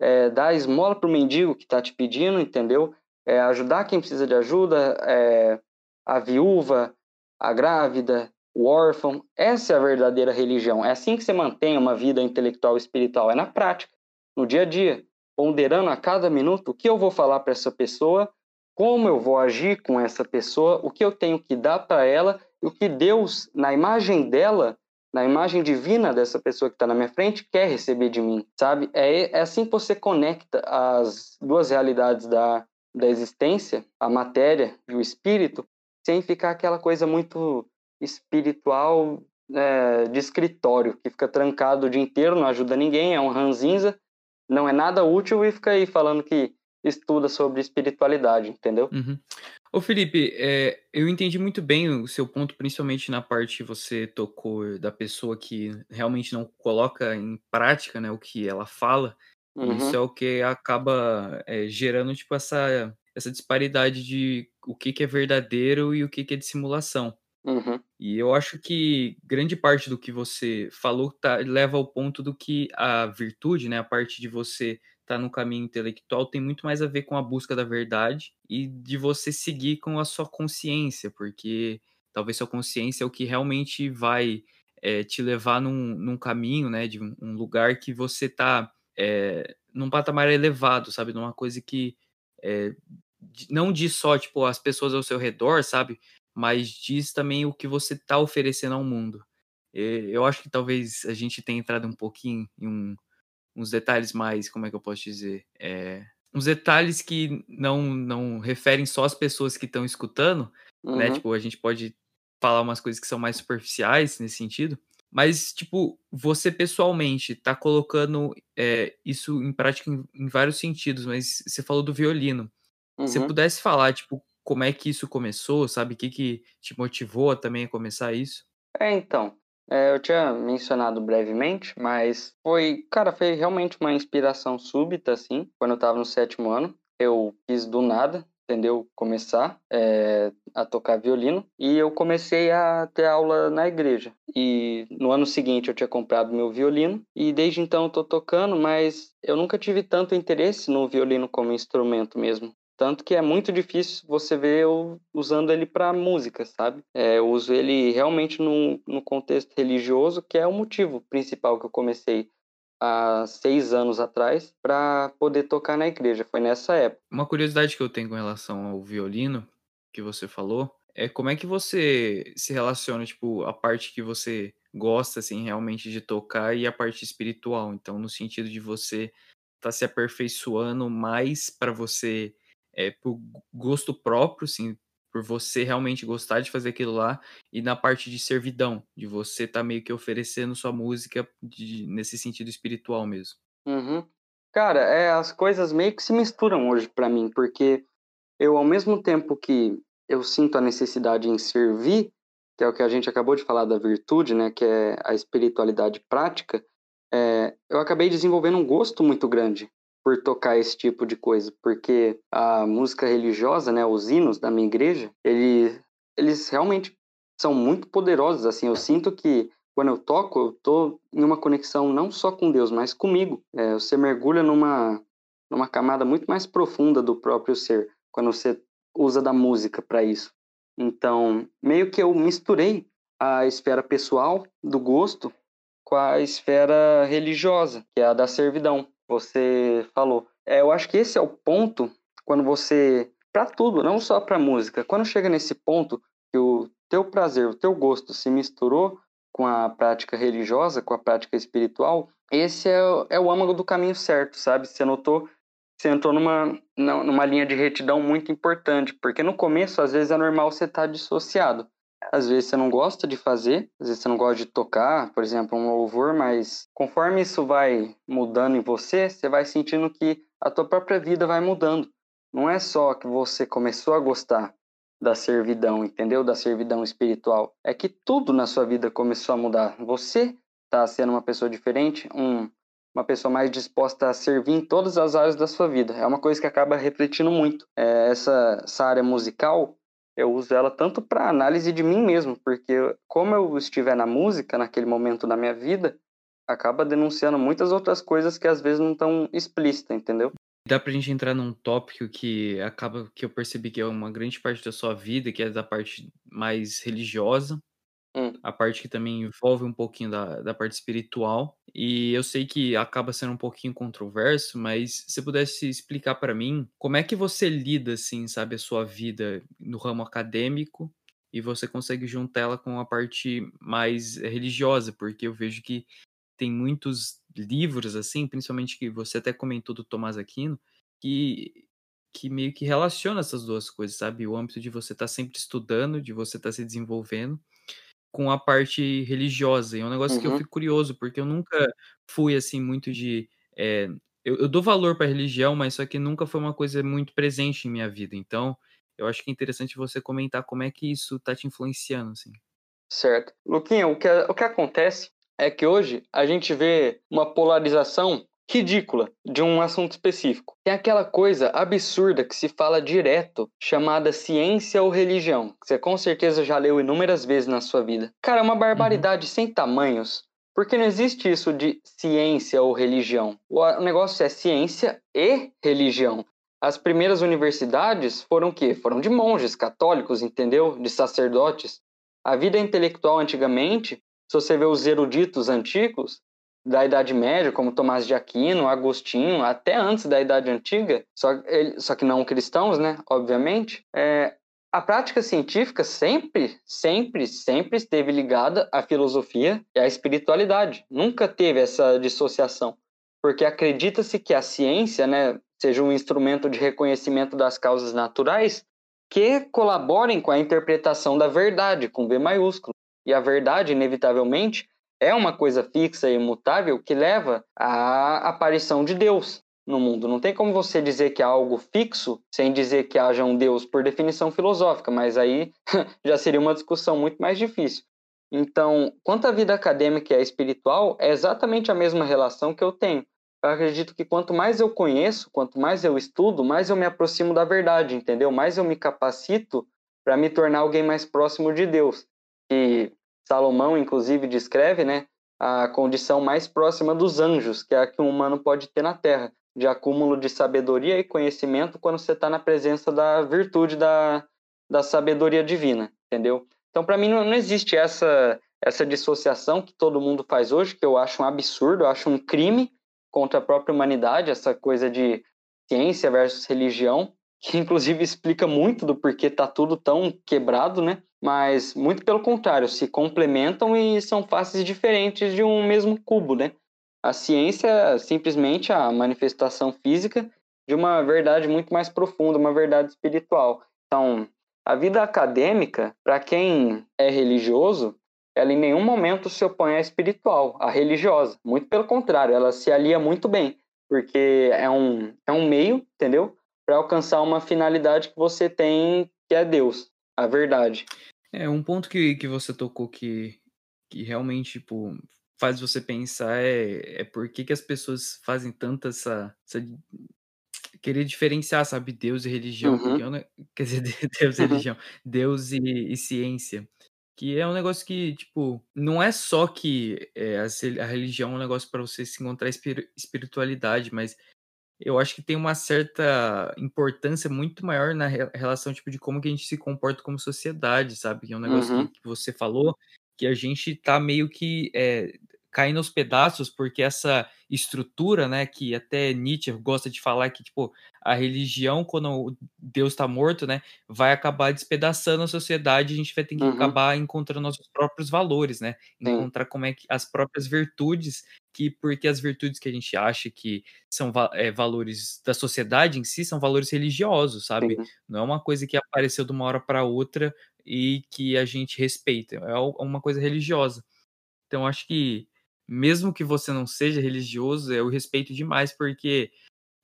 É, dar esmola pro mendigo que está te pedindo, entendeu? É, ajudar quem precisa de ajuda, é, a viúva, a grávida, o órfão. Essa é a verdadeira religião. É assim que você mantém uma vida intelectual e espiritual. É na prática, no dia a dia, ponderando a cada minuto o que eu vou falar para essa pessoa como eu vou agir com essa pessoa, o que eu tenho que dar para ela, o que Deus, na imagem dela, na imagem divina dessa pessoa que está na minha frente, quer receber de mim, sabe? É, é assim que você conecta as duas realidades da, da existência, a matéria e o espírito, sem ficar aquela coisa muito espiritual é, de escritório, que fica trancado o dia inteiro, não ajuda ninguém, é um ranzinza, não é nada útil e fica aí falando que estuda sobre espiritualidade, entendeu? Uhum. Ô Felipe, é, eu entendi muito bem o seu ponto, principalmente na parte que você tocou da pessoa que realmente não coloca em prática né, o que ela fala. Uhum. Isso é o que acaba é, gerando tipo essa, essa disparidade de o que, que é verdadeiro e o que, que é de simulação. Uhum. E eu acho que grande parte do que você falou tá, leva ao ponto do que a virtude, né, a parte de você estar tá no caminho intelectual, tem muito mais a ver com a busca da verdade e de você seguir com a sua consciência, porque talvez sua consciência é o que realmente vai é, te levar num, num, caminho, né, de um lugar que você está é, num patamar elevado, sabe, numa coisa que é, não diz só, tipo, as pessoas ao seu redor, sabe, mas diz também o que você está oferecendo ao mundo. Eu acho que talvez a gente tenha entrado um pouquinho em um, uns detalhes mais, como é que eu posso dizer? É, uns detalhes que não, não referem só as pessoas que estão escutando, né, uhum. né? Tipo, a gente pode falar umas coisas que são mais superficiais nesse sentido, mas, tipo, você pessoalmente tá colocando é, isso em prática em, em, vários sentidos, mas você falou do violino. Uhum. Se pudesse falar, tipo, como é que isso começou, sabe? O que, que te motivou também a começar isso? É, então. É, eu tinha mencionado brevemente, mas foi, cara, foi realmente uma inspiração súbita, assim, quando eu tava no sétimo ano. Eu quis do nada, entendeu? Começar é, a tocar violino e eu comecei a ter aula na igreja. E no ano seguinte eu tinha comprado meu violino e desde então eu tô tocando, mas eu nunca tive tanto interesse no violino como instrumento mesmo. Tanto que é muito difícil você ver eu usando ele para música, sabe? É, eu uso ele realmente no, no contexto religioso, que é o motivo principal que eu comecei há seis anos atrás para poder tocar na igreja. Foi nessa época. Uma curiosidade que eu tenho com relação ao violino que você falou é como é que você se relaciona, tipo, a parte que você gosta, assim, realmente de tocar e a parte espiritual. Então, no sentido de você estar tá se aperfeiçoando mais para você é, por gosto próprio, assim, por você realmente gostar de fazer aquilo lá, e na parte de servidão, de você tá meio que oferecendo sua música de, nesse sentido espiritual mesmo. Uhum. Cara, é, as coisas meio que se misturam hoje para mim, porque eu, ao mesmo tempo que eu sinto a necessidade em servir, que é o que a gente acabou de falar da virtude, né, que é a espiritualidade prática, é, eu acabei desenvolvendo um gosto muito grande por tocar esse tipo de coisa, porque a música religiosa, né, os hinos da minha igreja, ele, eles realmente são muito poderosos, assim, eu sinto que quando eu toco, eu tô em uma conexão não só com Deus, mas comigo. É, você mergulha numa, numa camada muito mais profunda do próprio ser, quando você usa da música para isso. Então, meio que eu misturei a esfera pessoal do gosto com a esfera religiosa, que é a da servidão você falou. É, eu acho que esse é o ponto quando você, para tudo, não só para música, quando chega nesse ponto que o teu prazer, o teu gosto se misturou com a prática religiosa, com a prática espiritual, esse é, é o âmago do caminho certo, sabe? Você notou, você entrou numa, numa linha de retidão muito importante, porque no começo, às vezes, é normal você estar tá dissociado às vezes você não gosta de fazer, às vezes você não gosta de tocar, por exemplo, um louvor, mas conforme isso vai mudando em você, você vai sentindo que a tua própria vida vai mudando. Não é só que você começou a gostar da servidão, entendeu? Da servidão espiritual. É que tudo na sua vida começou a mudar. Você está sendo uma pessoa diferente, um, uma pessoa mais disposta a servir em todas as áreas da sua vida. É uma coisa que acaba refletindo muito. É, essa, essa área musical eu uso ela tanto para análise de mim mesmo, porque como eu estiver na música naquele momento da minha vida, acaba denunciando muitas outras coisas que às vezes não estão explícitas, entendeu? Dá pra gente entrar num tópico que acaba que eu percebi que é uma grande parte da sua vida, que é da parte mais religiosa, Hum. A parte que também envolve um pouquinho da, da parte espiritual. E eu sei que acaba sendo um pouquinho controverso, mas se pudesse explicar para mim como é que você lida, assim, sabe, a sua vida no ramo acadêmico e você consegue juntar ela com a parte mais religiosa, porque eu vejo que tem muitos livros, assim, principalmente que você até comentou do Tomás Aquino, que, que meio que relaciona essas duas coisas, sabe? O âmbito de você estar tá sempre estudando, de você estar tá se desenvolvendo, com a parte religiosa. E é um negócio uhum. que eu uhum. fico curioso, porque eu nunca fui assim muito de. É, eu, eu, dou valor para a religião, mas só que nunca foi uma coisa muito presente em minha vida. Então, eu acho que é interessante você comentar como é que isso tá te influenciando, assim. Certo. Luquinha, o que, o que acontece é que hoje a gente vê uma polarização ridícula de um assunto específico. Tem aquela coisa absurda que se fala direto, chamada ciência ou religião, que você com certeza já leu inúmeras vezes na sua vida. Cara, é uma barbaridade uhum. sem tamanhos. Porque não existe isso de ciência ou religião. O negócio é ciência e religião. As primeiras universidades foram o quê? Foram de monges católicos, entendeu? De sacerdotes. A vida intelectual antigamente, se você vê os eruditos antigos, da Idade Média, como Tomás de Aquino, Agostinho, até antes da Idade Antiga, só, só que não cristãos, né? Obviamente, é, a prática científica sempre, sempre, sempre esteve ligada à filosofia e à espiritualidade. Nunca teve essa dissociação, porque acredita-se que a ciência, né, seja um instrumento de reconhecimento das causas naturais que colaborem com a interpretação da verdade, com V maiúsculo. E a verdade, inevitavelmente, é uma coisa fixa e imutável que leva à aparição de Deus no mundo. Não tem como você dizer que é algo fixo sem dizer que haja um Deus por definição filosófica, mas aí [LAUGHS] já seria uma discussão muito mais difícil. Então, quanto à vida acadêmica e espiritual, é exatamente a mesma relação que eu tenho. Eu acredito que quanto mais eu conheço, quanto mais eu estudo, mais eu me aproximo da verdade, entendeu? Mais eu me capacito para me tornar alguém mais próximo de Deus. E Salomão, inclusive, descreve né, a condição mais próxima dos anjos, que é a que um humano pode ter na Terra, de acúmulo de sabedoria e conhecimento quando você está na presença da virtude da, da sabedoria divina, entendeu? Então, para mim, não, não existe essa, essa dissociação que todo mundo faz hoje, que eu acho um absurdo, eu acho um crime contra a própria humanidade, essa coisa de ciência versus religião, que inclusive explica muito do porquê está tudo tão quebrado, né? Mas muito pelo contrário, se complementam e são faces diferentes de um mesmo cubo, né? A ciência é simplesmente a manifestação física de uma verdade muito mais profunda, uma verdade espiritual. Então, a vida acadêmica, para quem é religioso, ela em nenhum momento se opõe à espiritual, à religiosa. Muito pelo contrário, ela se alia muito bem, porque é um, é um meio, entendeu? Para alcançar uma finalidade que você tem, que é Deus, a verdade. É, um ponto que, que você tocou que, que realmente, tipo, faz você pensar é, é por que, que as pessoas fazem tanta essa, essa querer diferenciar, sabe, Deus e religião, uhum. porque, [LAUGHS] quer dizer, Deus e uhum. religião, Deus e, e, ciência, que é um negócio que, tipo, não é só que é, a, a, religião é um negócio para você se encontrar espir, espiritualidade, mas eu acho que tem uma certa importância muito maior na relação, tipo, de como que a gente se comporta como sociedade, sabe, que é um negócio uhum. que, que você falou, que a gente tá meio que é, caindo aos pedaços, porque essa estrutura, né, que até Nietzsche gosta de falar que, tipo, a religião, quando Deus está morto, né, vai acabar despedaçando a sociedade, a gente vai ter que uhum. acabar encontrando nossos próprios valores, né, Sim. encontrar como é que as próprias virtudes, que porque as virtudes que a gente acha que são é, valores da sociedade em si, são valores religiosos, sabe? Sim. Não é uma coisa que apareceu de uma hora para outra e que a gente respeita, é uma coisa religiosa. Então, acho que mesmo que você não seja religioso, eu respeito demais, porque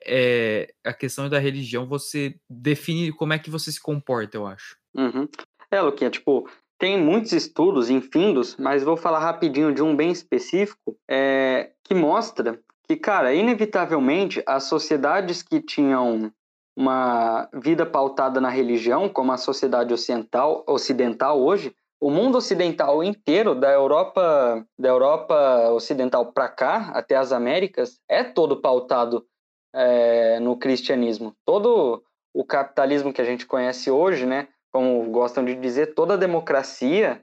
é, a questão da religião, você define como é que você se comporta, eu acho. Uhum. É, Luquinha, tipo, tem muitos estudos infindos, mas vou falar rapidinho de um bem específico, é, que mostra que, cara, inevitavelmente, as sociedades que tinham uma vida pautada na religião, como a sociedade ocidental, ocidental hoje, o mundo ocidental inteiro, da Europa, da Europa ocidental para cá, até as Américas, é todo pautado é, no cristianismo. Todo o capitalismo que a gente conhece hoje, né, como gostam de dizer, toda a democracia,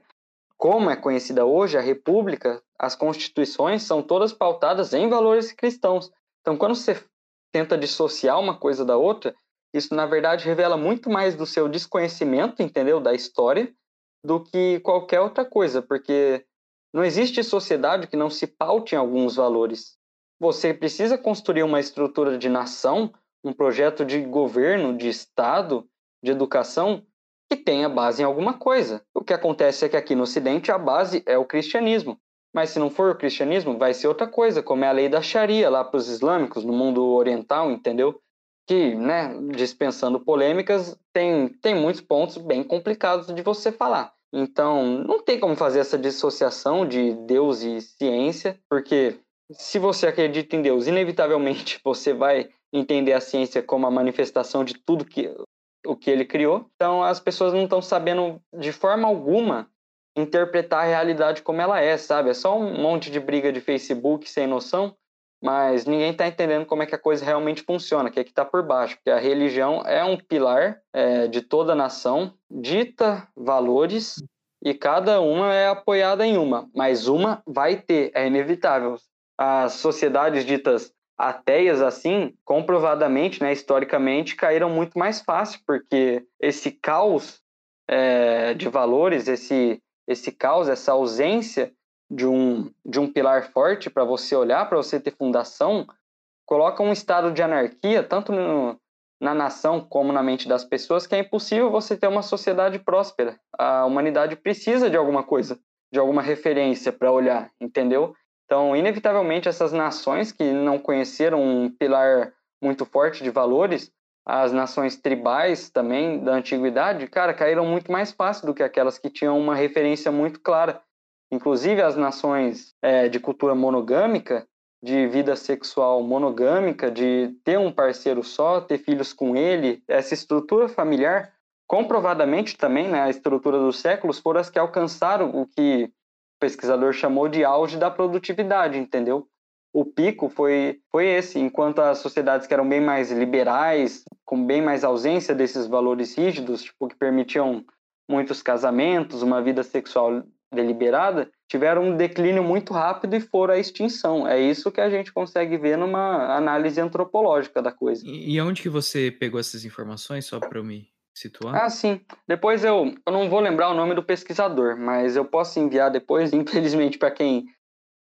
como é conhecida hoje, a república, as constituições são todas pautadas em valores cristãos. Então, quando você tenta dissociar uma coisa da outra, isso na verdade revela muito mais do seu desconhecimento, entendeu, da história, do que qualquer outra coisa, porque não existe sociedade que não se paute em alguns valores. Você precisa construir uma estrutura de nação, um projeto de governo, de Estado, de educação, que tenha base em alguma coisa. O que acontece é que aqui no Ocidente a base é o cristianismo. Mas se não for o cristianismo, vai ser outra coisa, como é a lei da Sharia lá para os islâmicos, no mundo oriental, entendeu? Que, né, dispensando polêmicas, tem, tem muitos pontos bem complicados de você falar. Então, não tem como fazer essa dissociação de Deus e ciência, porque se você acredita em Deus, inevitavelmente [LAUGHS] você vai entender a ciência como a manifestação de tudo que o que ele criou. Então, as pessoas não estão sabendo de forma alguma interpretar a realidade como ela é, sabe? É só um monte de briga de Facebook sem noção, mas ninguém está entendendo como é que a coisa realmente funciona, que é que está por baixo. Porque a religião é um pilar é, de toda a nação, dita valores e cada uma é apoiada em uma, mas uma vai ter, é inevitável. As sociedades ditas ateias, assim, comprovadamente, né, historicamente, caíram muito mais fácil, porque esse caos é, de valores, esse esse caos, essa ausência de um, de um pilar forte para você olhar, para você ter fundação, coloca um estado de anarquia, tanto no, na nação como na mente das pessoas, que é impossível você ter uma sociedade próspera. A humanidade precisa de alguma coisa, de alguma referência para olhar, entendeu? Então, inevitavelmente, essas nações que não conheceram um pilar muito forte de valores as nações tribais também da antiguidade, cara, caíram muito mais fácil do que aquelas que tinham uma referência muito clara. Inclusive as nações é, de cultura monogâmica, de vida sexual monogâmica, de ter um parceiro só, ter filhos com ele, essa estrutura familiar, comprovadamente também, né, estrutura dos séculos, foram as que alcançaram o que o pesquisador chamou de auge da produtividade, entendeu? o pico foi, foi esse, enquanto as sociedades que eram bem mais liberais, com bem mais ausência desses valores rígidos, tipo, que permitiam muitos casamentos, uma vida sexual deliberada, tiveram um declínio muito rápido e foram à extinção. É isso que a gente consegue ver numa análise antropológica da coisa. E onde que você pegou essas informações, só para eu me situar? Ah, sim. Depois eu, eu não vou lembrar o nome do pesquisador, mas eu posso enviar depois, [LAUGHS] infelizmente, para quem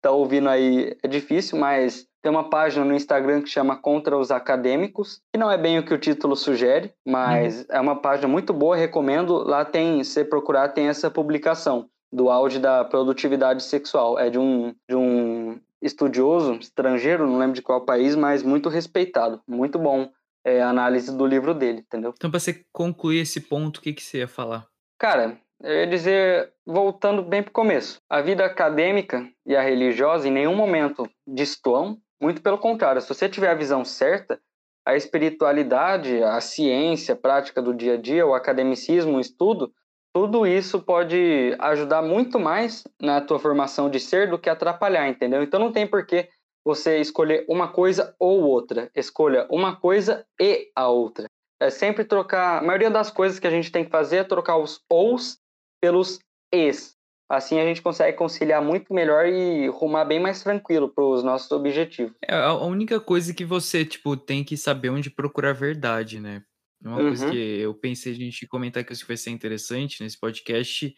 tá ouvindo aí é difícil, mas tem uma página no Instagram que chama Contra os Acadêmicos, que não é bem o que o título sugere, mas uhum. é uma página muito boa, recomendo. Lá tem, se procurar, tem essa publicação do áudio da produtividade sexual. É de um, de um estudioso estrangeiro, não lembro de qual país, mas muito respeitado. Muito bom é, a análise do livro dele, entendeu? Então, para você concluir esse ponto, o que, que você ia falar? Cara, eu ia dizer, voltando bem para o começo, a vida acadêmica e a religiosa em nenhum momento destoam, muito pelo contrário, se você tiver a visão certa, a espiritualidade, a ciência, a prática do dia a dia, o academicismo, o estudo, tudo isso pode ajudar muito mais na tua formação de ser do que atrapalhar, entendeu? Então não tem por que você escolher uma coisa ou outra. Escolha uma coisa e a outra. É sempre trocar. A maioria das coisas que a gente tem que fazer é trocar os ous pelos es. Assim a gente consegue conciliar muito melhor e rumar bem mais tranquilo para os nossos objetivos. É a única coisa que você tipo tem que saber onde procurar verdade, né? Uma uhum. coisa que eu pensei a gente comentar que isso vai ser interessante nesse podcast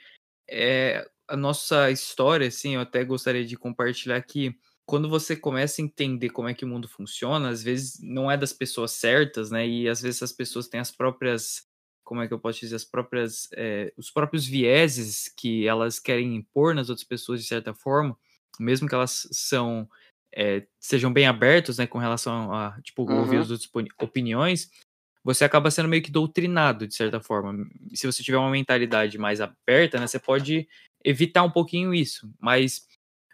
é a nossa história, assim, eu até gostaria de compartilhar aqui. Quando você começa a entender como é que o mundo funciona, às vezes não é das pessoas certas, né? E às vezes as pessoas têm as próprias como é que eu posso dizer, as próprias, é, os próprios vieses que elas querem impor nas outras pessoas de certa forma, mesmo que elas são, é, sejam bem abertos, né, com relação a, tipo, uhum. ouvir as outras opiniões, você acaba sendo meio que doutrinado, de certa forma. Se você tiver uma mentalidade mais aberta, né, você pode evitar um pouquinho isso, mas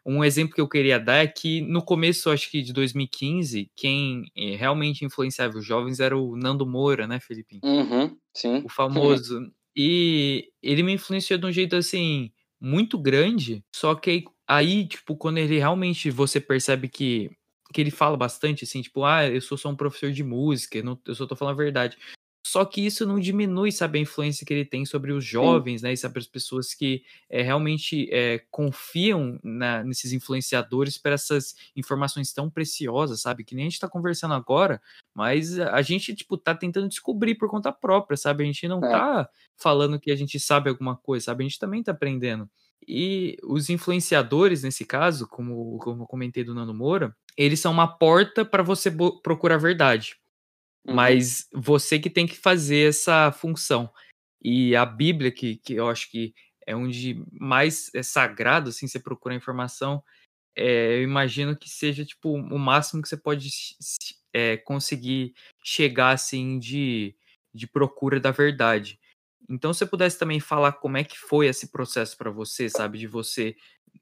um exemplo que eu queria dar é que no começo, acho que de 2015, quem eh, realmente influenciava os jovens era o Nando Moura, né, Felipe? Uhum, sim. O famoso. [LAUGHS] e ele me influenciou de um jeito assim muito grande, só que aí, tipo, quando ele realmente você percebe que que ele fala bastante assim, tipo, ah, eu sou só um professor de música, não, eu só tô falando a verdade. Só que isso não diminui, sabe, a influência que ele tem sobre os jovens, Sim. né? E sobre as pessoas que é, realmente é, confiam na, nesses influenciadores para essas informações tão preciosas, sabe? Que nem a gente está conversando agora, mas a gente, tipo, tá tentando descobrir por conta própria, sabe? A gente não é. tá falando que a gente sabe alguma coisa, sabe? A gente também tá aprendendo. E os influenciadores, nesse caso, como, como eu comentei do Nando Moura, eles são uma porta para você procurar verdade. Uhum. Mas você que tem que fazer essa função. E a Bíblia, que, que eu acho que é onde mais é sagrado, assim, você procura informação, é, eu imagino que seja, tipo, o máximo que você pode é, conseguir chegar, assim, de, de procura da verdade. Então, se você pudesse também falar como é que foi esse processo para você, sabe? De você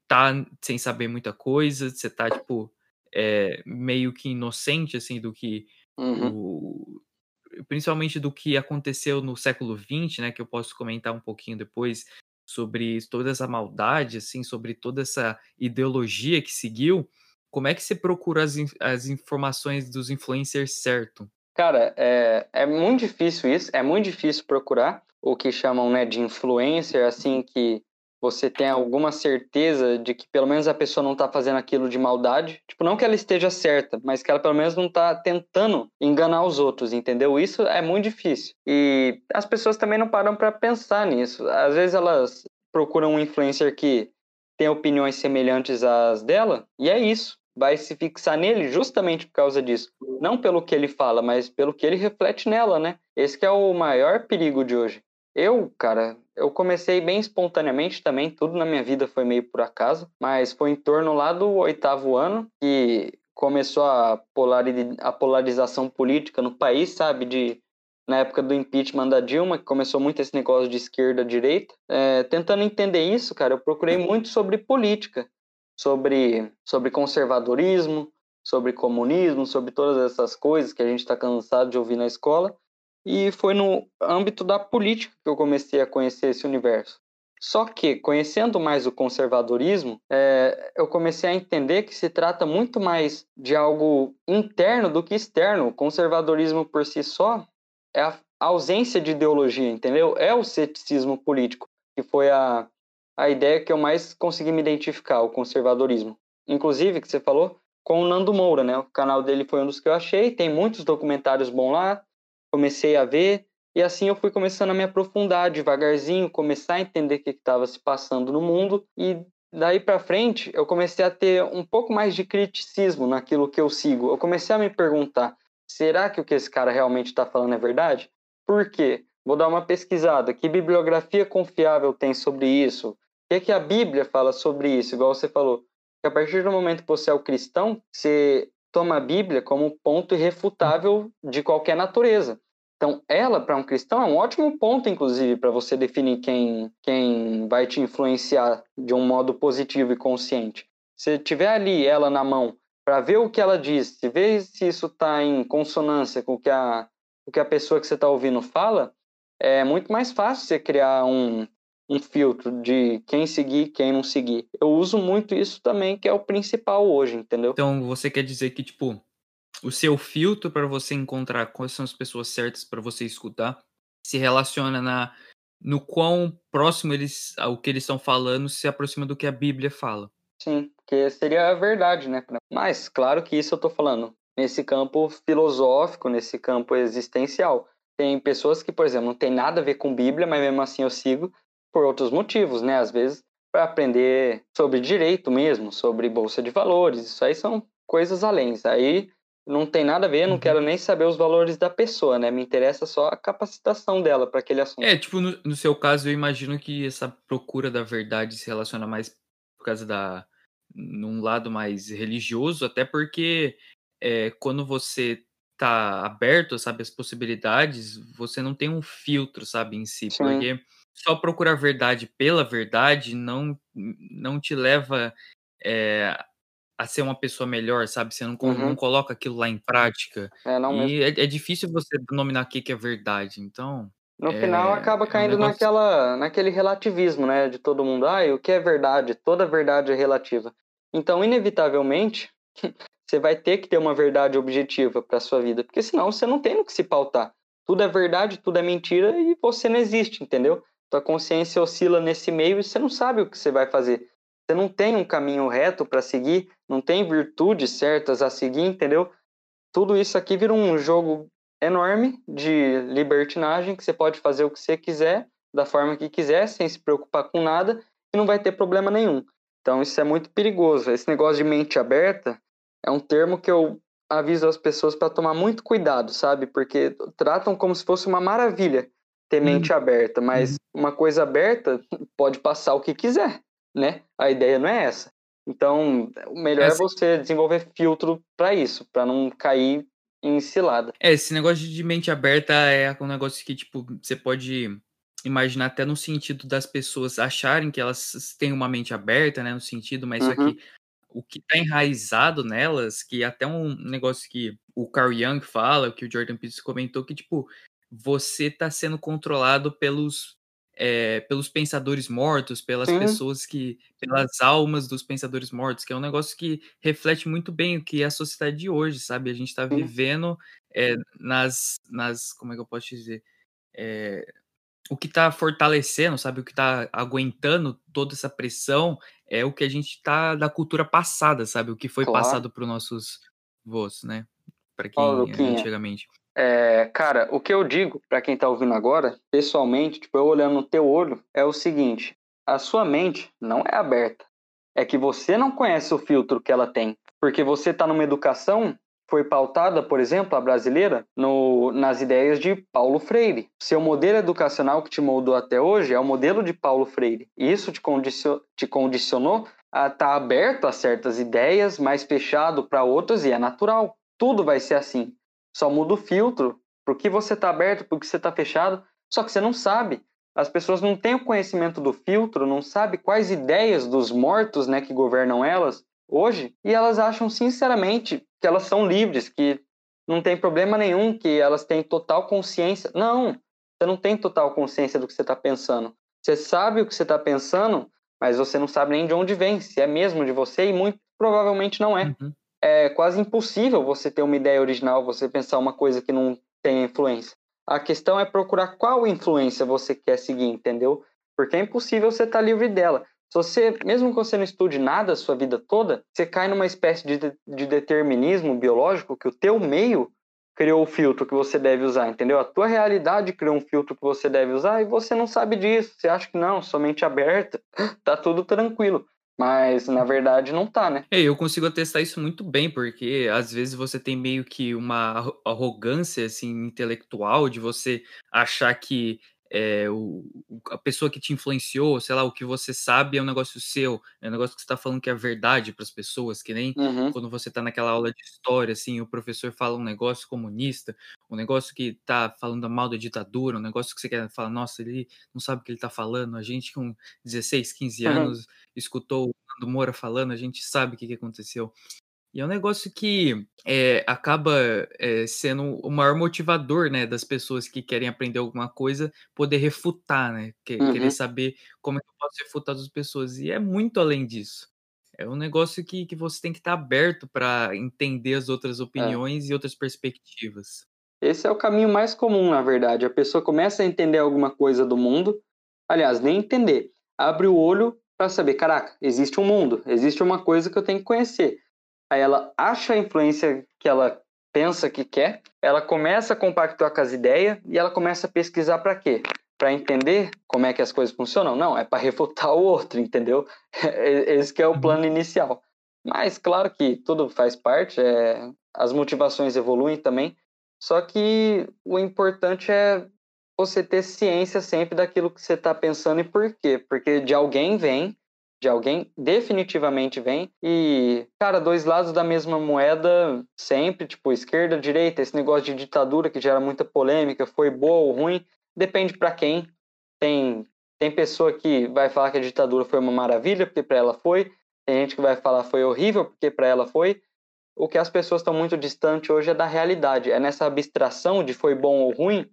tá sem saber muita coisa, você tá, tipo, é, meio que inocente, assim, do que uhum. o, principalmente do que aconteceu no século XX, né, que eu posso comentar um pouquinho depois sobre toda essa maldade, assim, sobre toda essa ideologia que seguiu, como é que você procura as, as informações dos influencers certo? Cara, é, é muito difícil isso, é muito difícil procurar o que chamam né, de influencer, assim, que você tem alguma certeza de que pelo menos a pessoa não está fazendo aquilo de maldade. Tipo, não que ela esteja certa, mas que ela pelo menos não está tentando enganar os outros, entendeu? Isso é muito difícil. E as pessoas também não param para pensar nisso. Às vezes elas procuram um influencer que tem opiniões semelhantes às dela, e é isso. Vai se fixar nele justamente por causa disso. Não pelo que ele fala, mas pelo que ele reflete nela, né? Esse é o maior perigo de hoje. Eu, cara, eu comecei bem espontaneamente também, tudo na minha vida foi meio por acaso, mas foi em torno lá do oitavo ano que começou a, a polarização política no país, sabe? De, na época do impeachment da Dilma, que começou muito esse negócio de esquerda-direita. É, tentando entender isso, cara, eu procurei muito sobre política, sobre, sobre conservadorismo, sobre comunismo, sobre todas essas coisas que a gente está cansado de ouvir na escola e foi no âmbito da política que eu comecei a conhecer esse universo. Só que, conhecendo mais o conservadorismo, é, eu comecei a entender que se trata muito mais de algo interno do que externo. O conservadorismo por si só é a ausência de ideologia, entendeu? É o ceticismo político, que foi a, a ideia que eu mais consegui me identificar, o conservadorismo. Inclusive, que você falou, com o Nando Moura, né? O canal dele foi um dos que eu achei, tem muitos documentários bons lá, comecei a ver e assim eu fui começando a me aprofundar devagarzinho, começar a entender o que estava se passando no mundo e daí para frente eu comecei a ter um pouco mais de criticismo naquilo que eu sigo. Eu comecei a me perguntar: será que o que esse cara realmente está falando é verdade? Por quê? Vou dar uma pesquisada. Que bibliografia confiável tem sobre isso? O que, é que a Bíblia fala sobre isso? Igual você falou. Que a partir do momento que você é o cristão, você toma a Bíblia como ponto irrefutável de qualquer natureza. Então, ela, para um cristão, é um ótimo ponto, inclusive, para você definir quem, quem vai te influenciar de um modo positivo e consciente. Se tiver ali ela na mão para ver o que ela diz, se ver se isso está em consonância com o que a, o que a pessoa que você está ouvindo fala, é muito mais fácil você criar um, um filtro de quem seguir quem não seguir. Eu uso muito isso também, que é o principal hoje, entendeu? Então você quer dizer que, tipo, o seu filtro para você encontrar quais são as pessoas certas para você escutar se relaciona na no quão próximo eles ao que eles estão falando se aproxima do que a Bíblia fala. Sim, que seria a verdade, né? Mas claro que isso eu estou falando nesse campo filosófico, nesse campo existencial. Tem pessoas que, por exemplo, não tem nada a ver com Bíblia, mas mesmo assim eu sigo por outros motivos, né? Às vezes para aprender sobre direito mesmo, sobre bolsa de valores, isso aí são coisas além. Aí não tem nada a ver, não uhum. quero nem saber os valores da pessoa, né? Me interessa só a capacitação dela para aquele assunto. É, tipo, no, no, seu caso, eu imagino que essa procura da verdade se relaciona mais por causa da. num lado mais religioso, até porque é, quando você tá aberto, sabe, as possibilidades, você não tem um filtro, sabe, em si, Sim. porque só procurar verdade pela verdade não, não te leva é, a ser uma pessoa melhor, sabe? Você não, uhum. não coloca aquilo lá em prática. É, e é, é, difícil você denominar o que é verdade, então... No é, final acaba caindo um negócio... naquela, naquele relativismo, né? De todo mundo, ah, o que é verdade? Toda verdade é relativa. Então, inevitavelmente, [LAUGHS] você vai ter que ter uma verdade objetiva para sua vida, porque senão você não tem no que se pautar. Tudo é verdade, tudo é mentira e você não existe, entendeu? Tua consciência oscila nesse meio e você não sabe o que você vai fazer. Você não tem um caminho reto para seguir, não tem virtudes certas a seguir, entendeu? Tudo isso aqui vira um jogo enorme de libertinagem que você pode fazer o que você quiser, da forma que quiser, sem se preocupar com nada e não vai ter problema nenhum. Então isso é muito perigoso. Esse negócio de mente aberta é um termo que eu aviso as pessoas para tomar muito cuidado, sabe? Porque tratam como se fosse uma maravilha ter mente aberta, mas uma coisa aberta pode passar o que quiser, né? A ideia não é essa. Então, o melhor é, é você desenvolver filtro para isso, para não cair em cilada. É, esse negócio de mente aberta é um negócio que, tipo, você pode imaginar até no sentido das pessoas acharem que elas têm uma mente aberta, né, no sentido, mas uhum. que o que está enraizado nelas, que até um negócio que o Carl Jung fala, que o Jordan Peterson comentou, que, tipo, você está sendo controlado pelos é, pelos pensadores mortos, pelas Sim. pessoas que. pelas almas dos pensadores mortos, que é um negócio que reflete muito bem o que é a sociedade de hoje, sabe? A gente está vivendo é, nas, nas. como é que eu posso dizer? É, o que está fortalecendo, sabe? O que está aguentando toda essa pressão é o que a gente está da cultura passada, sabe? O que foi claro. passado para os nossos voos, né? Para quem oh, antigamente. É, cara, o que eu digo para quem tá ouvindo agora, pessoalmente, tipo, eu olhando no teu olho, é o seguinte: a sua mente não é aberta. É que você não conhece o filtro que ela tem. Porque você tá numa educação foi pautada, por exemplo, a brasileira, no, nas ideias de Paulo Freire. Seu modelo educacional que te moldou até hoje é o modelo de Paulo Freire. E isso te, condicio, te condicionou a estar tá aberto a certas ideias, mais fechado para outras, e é natural. Tudo vai ser assim. Só muda o filtro para o que você está aberto, para o que você está fechado. Só que você não sabe. As pessoas não têm o conhecimento do filtro, não sabem quais ideias dos mortos né, que governam elas hoje, e elas acham sinceramente que elas são livres, que não tem problema nenhum, que elas têm total consciência. Não, você não tem total consciência do que você está pensando. Você sabe o que você está pensando, mas você não sabe nem de onde vem, se é mesmo de você, e muito provavelmente não é. Uhum é quase impossível você ter uma ideia original, você pensar uma coisa que não tem influência. A questão é procurar qual influência você quer seguir, entendeu? Porque é impossível você estar tá livre dela. Se você, mesmo que você não estude nada a sua vida toda, você cai numa espécie de, de determinismo biológico que o teu meio criou o filtro que você deve usar, entendeu? A tua realidade criou um filtro que você deve usar e você não sabe disso. Você acha que não, somente aberta, [LAUGHS] tá tudo tranquilo. Mas na verdade não tá, né? É, eu consigo atestar isso muito bem, porque às vezes você tem meio que uma arrogância assim intelectual de você achar que é, o, a pessoa que te influenciou, sei lá, o que você sabe é um negócio seu, é um negócio que você está falando que é verdade para as pessoas, que nem uhum. quando você está naquela aula de história, assim, o professor fala um negócio comunista, um negócio que está falando mal da ditadura, um negócio que você quer falar, nossa, ele não sabe o que ele está falando, a gente com 16, 15 uhum. anos uhum. escutou o Nando Moura falando, a gente sabe o que, que aconteceu. E é um negócio que é, acaba é, sendo o maior motivador, né, das pessoas que querem aprender alguma coisa, poder refutar, né, que, uhum. querer saber como é que eu posso refutar as pessoas. E é muito além disso. É um negócio que, que você tem que estar aberto para entender as outras é. opiniões é. e outras perspectivas. Esse é o caminho mais comum, na verdade. A pessoa começa a entender alguma coisa do mundo, aliás, nem entender, abre o olho para saber, caraca, existe um mundo, existe uma coisa que eu tenho que conhecer aí ela acha a influência que ela pensa que quer, ela começa a compactuar com as ideias e ela começa a pesquisar para quê? Para entender como é que as coisas funcionam? Não, é para refutar o outro, entendeu? [LAUGHS] Esse é o uhum. plano inicial. Mas claro que tudo faz parte, é, as motivações evoluem também, só que o importante é você ter ciência sempre daquilo que você está pensando e por quê? Porque de alguém vem de alguém, definitivamente vem. E, cara, dois lados da mesma moeda sempre, tipo, esquerda, direita, esse negócio de ditadura que gera muita polêmica, foi boa ou ruim, depende para quem. Tem, tem pessoa que vai falar que a ditadura foi uma maravilha, porque para ela foi. Tem gente que vai falar foi horrível, porque para ela foi. O que as pessoas estão muito distante hoje é da realidade. É nessa abstração de foi bom ou ruim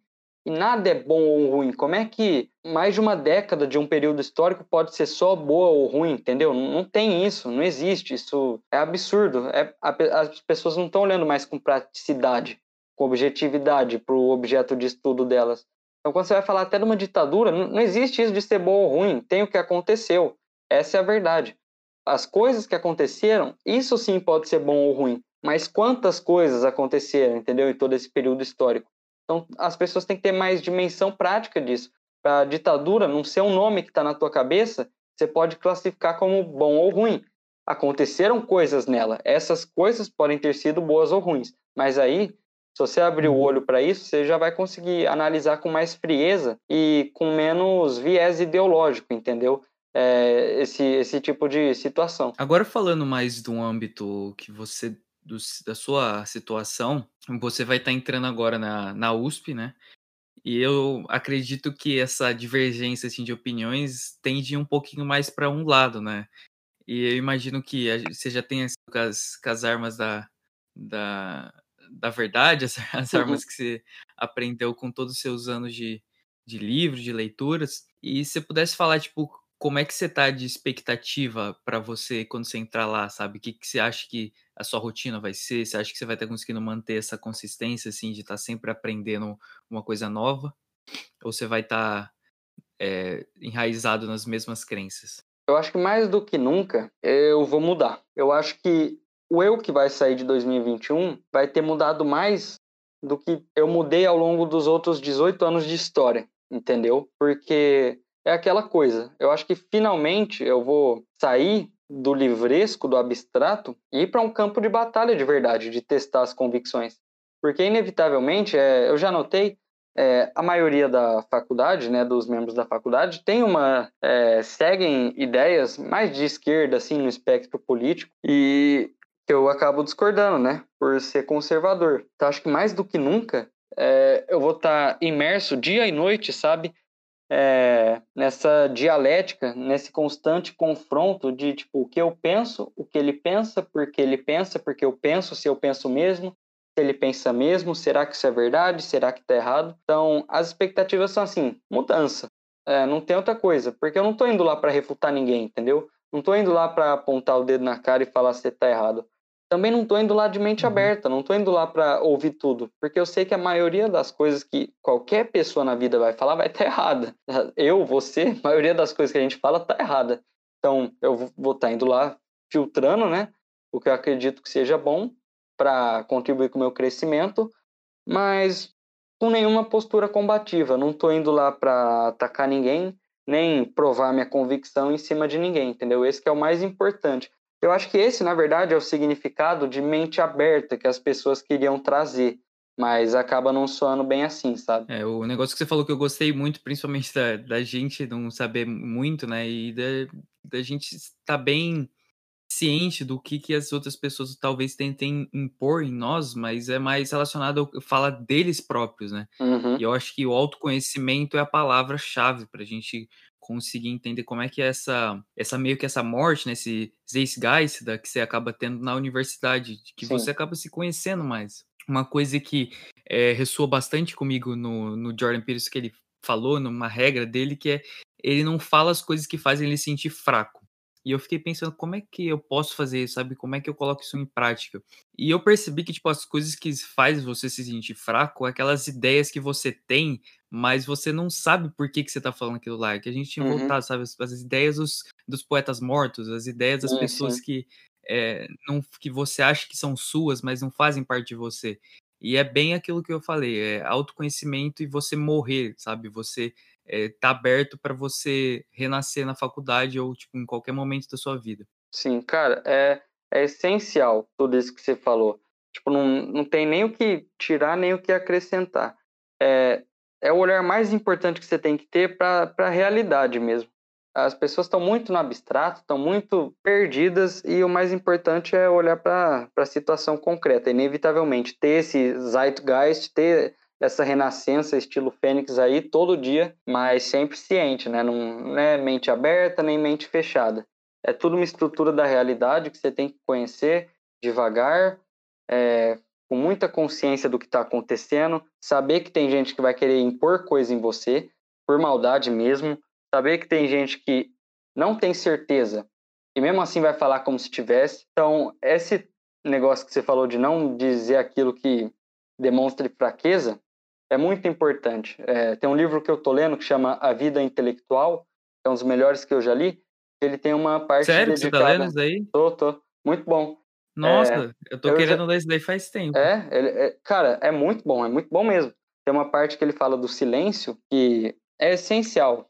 e nada é bom ou ruim. Como é que mais de uma década de um período histórico pode ser só boa ou ruim, entendeu? Não, tem isso, não existe. Isso é absurdo. É, as pessoas não estão olhando mais com praticidade, com objetividade para o objeto de estudo delas. Então, quando você vai falar até de uma ditadura, não, existe isso de ser bom ou ruim. Tem o que aconteceu. Essa é a verdade. As coisas que aconteceram, isso sim pode ser bom ou ruim. Mas quantas coisas aconteceram, entendeu? Em todo esse período histórico. Então, as pessoas têm que ter mais dimensão prática disso. Para a ditadura não ser um nome que está na tua cabeça, você pode classificar como bom ou ruim. Aconteceram coisas nela. Essas coisas podem ter sido boas ou ruins. Mas aí, Se você abrir o olho para isso, você já vai conseguir analisar com mais frieza e com menos viés ideológico, entendeu? É, esse, esse tipo de situação. Agora falando mais do âmbito que você do- da sua situação, você vai estar entrando agora na, na USP, né? E eu acredito que essa divergência assim, de opiniões tende um pouquinho mais para um lado, né? E eu imagino que a você já tenha sido com as, com as armas da, da, da verdade, [LAUGHS] as, as Uhum. armas que você aprendeu com todos os seus anos de, de livro, de leituras. E se você pudesse falar, tipo, como é que você tá de expectativa para você quando você entrar lá, sabe? O que, que você acha que a sua rotina vai ser? Você acha que você vai estar conseguindo manter essa consistência, assim, de estar sempre aprendendo uma coisa nova? Ou você vai estar é, enraizado nas mesmas crenças? Eu acho que mais do que nunca eu vou mudar. Eu acho que o eu que vai sair de 2021 vai ter mudado mais do que eu mudei ao longo dos outros 18 anos de história, entendeu? Porque é aquela coisa. Eu acho que finalmente eu vou sair do livresco, do abstrato e ir para um campo de batalha de verdade, de testar as convicções. Porque inevitavelmente, é, eu já notei, é, a maioria da faculdade, né, dos membros da faculdade, tem uma é, seguem ideias mais de esquerda, assim, no espectro político e eu acabo discordando, né, por ser conservador. Então acho que mais do que nunca é, eu vou estar imerso dia e noite, sabe, é, nessa dialética, nesse constante confronto de tipo o que eu penso, o que ele pensa, porque ele pensa, porque eu penso, se eu penso mesmo, se ele pensa mesmo, será que isso é verdade, será que está errado? Então as expectativas são assim, mudança, é, não tem outra coisa, porque eu não estou indo lá para refutar ninguém, entendeu? Não estou indo lá para apontar o dedo na cara e falar se está errado. Também não estou indo lá de mente Uhum. aberta, não estou indo lá para ouvir tudo, porque eu sei que a maioria das coisas que qualquer pessoa na vida vai falar vai estar errada. Eu, você, a maioria das coisas que a gente fala está errada. Então eu vou estar indo lá filtrando, né, o que eu acredito que seja bom para contribuir com o meu crescimento, mas com nenhuma postura combativa. Não estou indo lá para atacar ninguém, nem provar minha convicção em cima de ninguém, entendeu? Esse que é o mais importante. Eu acho que esse, na verdade, é o significado de mente aberta que as pessoas queriam trazer, mas acaba não soando bem assim, sabe? É, o negócio que você falou que eu gostei muito, principalmente da, da gente não saber muito, né? E da, da gente estar bem ciente do que, que as outras pessoas talvez tentem impor em nós, mas é mais relacionado ao falar deles próprios, né? Uhum. E eu acho que o autoconhecimento é a palavra-chave para a gente conseguir entender como é que é essa, essa meio que essa morte, né, esse Zeitgeist da que você acaba tendo na universidade, de que Sim. você acaba se conhecendo mais. Uma coisa que é, ressoa bastante comigo no, no Jordan Peterson que ele falou, numa regra dele, que é ele não fala as coisas que fazem ele sentir fraco. E eu fiquei pensando, como é que eu posso fazer isso, sabe? Como é que eu coloco isso em prática? E eu percebi que, tipo, as coisas que fazem você se sentir fraco é aquelas ideias que você tem, mas você não sabe por que, que você tá falando aquilo lá. É que a gente tinha Uhum. voltado, sabe? As, as ideias dos, dos poetas mortos, as ideias das pessoas sim. que, é, não, que você acha que são suas, mas não fazem parte de você. E é bem aquilo que eu falei, é autoconhecimento e você morrer, sabe? Você é, tá aberto para você renascer na faculdade ou tipo em qualquer momento da sua vida. Sim, cara, é, é essencial tudo isso que você falou. Tipo, não, não tem nem o que tirar, nem o que acrescentar. É, é o olhar mais importante que você tem que ter para a realidade mesmo. As pessoas estão muito no abstrato, estão muito perdidas, e o mais importante é olhar para a situação concreta. Inevitavelmente, ter esse zeitgeist, ter essa renascença estilo Fênix aí todo dia, mas sempre ciente, né? Não, não é mente aberta nem mente fechada. É tudo uma estrutura da realidade que você tem que conhecer devagar, é, com muita consciência do que está acontecendo, saber que tem gente que vai querer impor coisa em você, por maldade mesmo, saber que tem gente que não tem certeza e mesmo assim vai falar como se tivesse. Então, esse negócio que você falou de não dizer aquilo que demonstre fraqueza é muito importante. É, tem um livro que eu tô lendo que chama A Vida Intelectual, que é um dos melhores que eu já li. Ele tem uma parte Sério que você dedicada... tá lendo isso daí? Tô, tô. Muito bom. Nossa, É, eu tô eu querendo já- ler isso daí faz tempo. É, ele, é- cara, é muito bom, é muito bom mesmo. Tem uma parte que ele fala do silêncio que é essencial.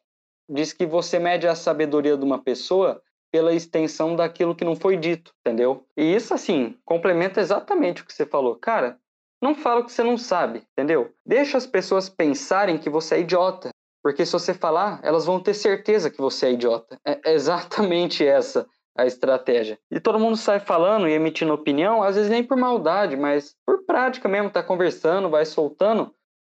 Diz que você mede a sabedoria de uma pessoa pela extensão daquilo que não foi dito, entendeu? E isso, assim, complementa exatamente o que você falou. Cara, não fala o que você não sabe, entendeu? Deixa as pessoas pensarem que você é idiota. Porque se você falar, elas vão ter certeza que você é idiota. É exatamente [LAUGHS] essa a estratégia. E todo mundo sai falando e emitindo opinião, às vezes nem por maldade, mas por prática mesmo, tá conversando, vai soltando.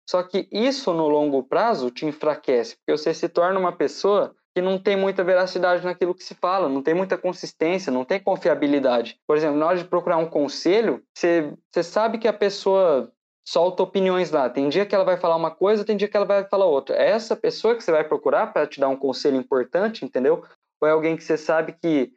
Só que isso no longo prazo te enfraquece, porque você se torna uma pessoa que não tem muita veracidade naquilo que se fala, não tem muita consistência, não tem confiabilidade. Por exemplo, na hora de procurar um conselho, você, sabe que a pessoa solta opiniões lá. Tem dia que ela vai falar uma coisa, tem dia que ela vai falar outra. É essa pessoa que você vai procurar para te dar um conselho importante, entendeu? Ou é alguém que você sabe que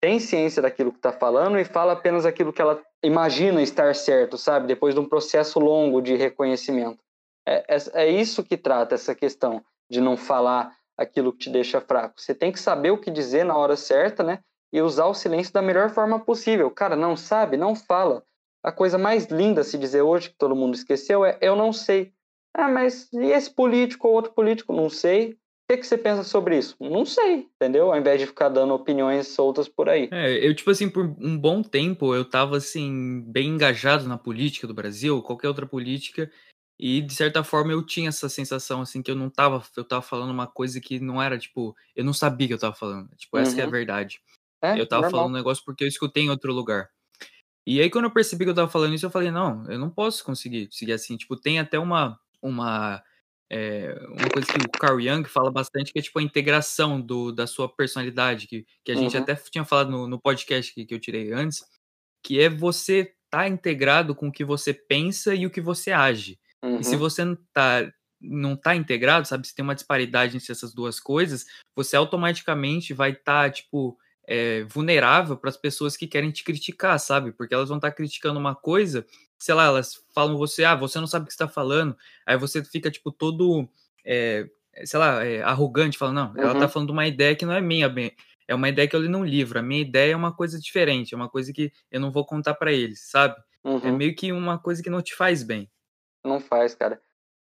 tem ciência daquilo que está falando e fala apenas aquilo que ela imagina estar certo, sabe? Depois de um processo longo de reconhecimento. É, é, é isso que trata essa questão de não falar aquilo que te deixa fraco. Você tem que saber o que dizer na hora certa, né? E usar o silêncio da melhor forma possível. Cara, não sabe? Não fala. A coisa mais linda a se dizer hoje, que todo mundo esqueceu, é eu não sei. Ah, mas e esse político ou outro político? Não sei. O que, que você pensa sobre isso? Não sei, entendeu? Ao invés de ficar dando opiniões soltas por aí. É, eu, tipo assim, por um bom tempo, eu tava, assim, bem engajado na política do Brasil, qualquer outra política, e, de certa forma, eu tinha essa sensação, assim, que eu não tava, eu tava falando uma coisa que não era, tipo, eu não sabia que eu tava falando. Tipo, essa uhum. é a uhum. verdade. É, eu tava normal. falando um negócio porque eu escutei em outro lugar. E aí, quando eu percebi que eu tava falando isso, eu falei, não, eu não posso conseguir seguir assim. Tipo, tem até uma, uma, é, uma coisa que o Carl Jung fala bastante, que é, tipo, a integração do, da sua personalidade, que, que a uhum. gente até tinha falado no, no podcast que, que eu tirei antes, que é você estar tá integrado com o que você pensa e o que você age. Uhum. E se uhum. você não tá, não tá integrado, sabe? Se tem uma disparidade entre essas duas coisas, você automaticamente vai estar, tá, tipo, é, vulnerável para as pessoas que querem te criticar, sabe? Porque elas vão estar tá criticando uma coisa, sei lá, elas falam você, ah, você não sabe o que está falando, aí você fica, tipo, todo, é, sei lá, é, arrogante, falando, não, uhum. ela tá falando uma ideia que não é minha, é uma ideia que eu li num livro, a minha ideia é uma coisa diferente, é uma coisa que eu não vou contar para eles, sabe? É uhum. É meio que uma coisa que não te faz bem. Não faz, cara.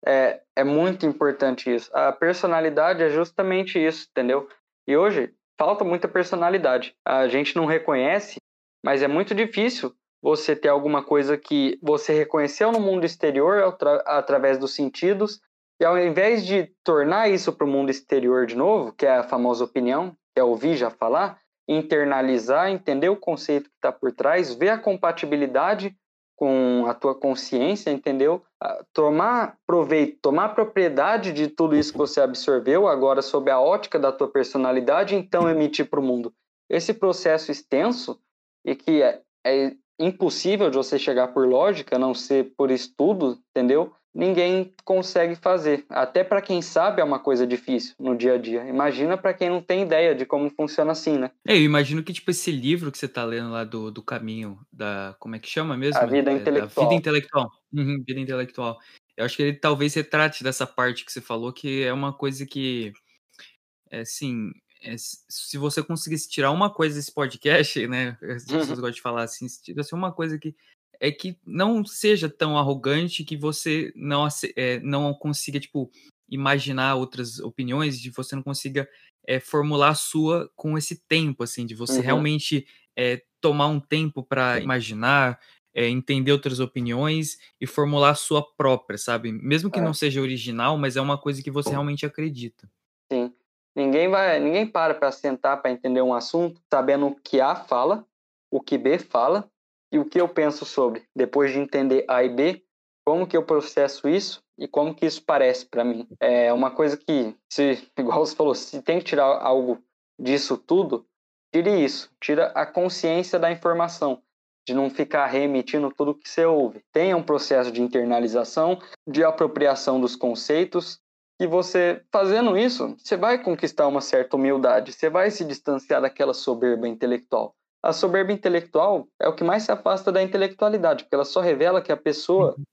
É, é muito importante isso. A personalidade é justamente isso, entendeu? E hoje falta muita personalidade. A gente não reconhece, mas é muito difícil você ter alguma coisa que você reconheceu no mundo exterior através dos sentidos, e ao invés de tornar isso para o mundo exterior de novo, que é a famosa opinião, que é ouvir já falar, internalizar, entender o conceito que está por trás, ver a compatibilidade com a tua consciência, entendeu? Tomar proveito, tomar propriedade de tudo isso que você absorveu, agora sob a ótica da tua personalidade, então emitir para o mundo. Esse processo extenso e que é, é impossível de você chegar por lógica, a não ser por estudo, entendeu? Ninguém consegue fazer. Até para quem sabe é uma coisa difícil no dia a dia. Imagina para quem não tem ideia de como funciona assim, né? É, eu imagino que tipo esse livro que você tá lendo lá do, do caminho da como é que chama mesmo? A vida é, intelectual. A vida intelectual. Uhum, vida intelectual. Eu acho que ele talvez retrate dessa parte que você falou que é uma coisa que é assim, é, se você conseguisse tirar uma coisa desse podcast, né? [LAUGHS] As pessoas gostam de falar assim, se tivesse uma coisa que é que não seja tão arrogante que você não, é, não consiga, tipo, imaginar outras opiniões, de você não consiga é, formular a sua com esse tempo, assim, de você uhum. realmente é, tomar um tempo para imaginar, é, entender outras opiniões e formular a sua própria, sabe? Mesmo que é. não seja original, mas é uma coisa que você realmente acredita. Sim. Ninguém vai, ninguém para para sentar para entender um assunto sabendo o que A fala, o que B fala e o que eu penso sobre, depois de entender A e B, como que eu processo isso e como que isso parece para mim. É uma coisa que, se, [LAUGHS] igual você falou, se tem que tirar algo disso tudo, tire isso, tira a consciência da informação, de não ficar remetindo tudo que você ouve. Tenha um processo de internalização, de apropriação dos conceitos, e você fazendo isso, você vai conquistar uma certa humildade, você vai se distanciar daquela soberba intelectual a soberba intelectual é o que mais se afasta da intelectualidade, porque ela só revela que a pessoa uhum.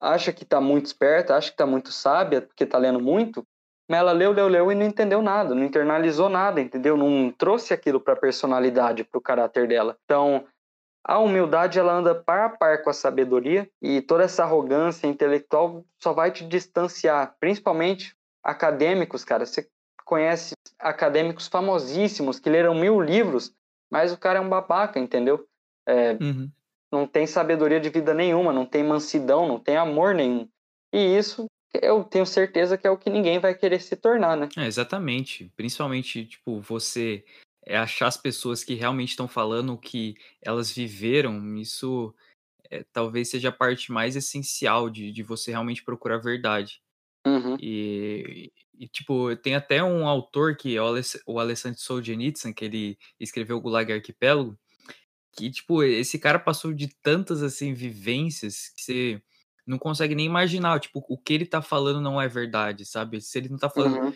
acha que está muito esperta, acha que está muito sábia, porque está lendo muito, mas ela leu, leu, leu e não entendeu nada, não internalizou nada, entendeu? Não trouxe aquilo para a personalidade, para o caráter dela. Então, a humildade ela anda par a par com a sabedoria e toda essa arrogância intelectual só vai te distanciar, principalmente acadêmicos, cara. Você conhece acadêmicos famosíssimos que leram mil livros mas o cara é um babaca, entendeu? É, uhum. não tem sabedoria de vida nenhuma, não tem mansidão, não tem amor nenhum. E isso eu tenho certeza que é o que ninguém vai querer se tornar, né? É, exatamente. Principalmente, tipo, você é achar as pessoas que realmente estão falando o que elas viveram, isso é, talvez seja a parte mais essencial de, de você realmente procurar a verdade. Uhum. E, e, tipo, tem até um autor que é o, Aless o Alessandro Solzhenitsyn, que ele escreveu o Gulag Arquipélago, que, tipo, esse cara passou de tantas, assim, vivências que você não consegue nem imaginar, tipo, o que ele tá falando não é verdade, sabe? Se ele não tá falando... Uhum.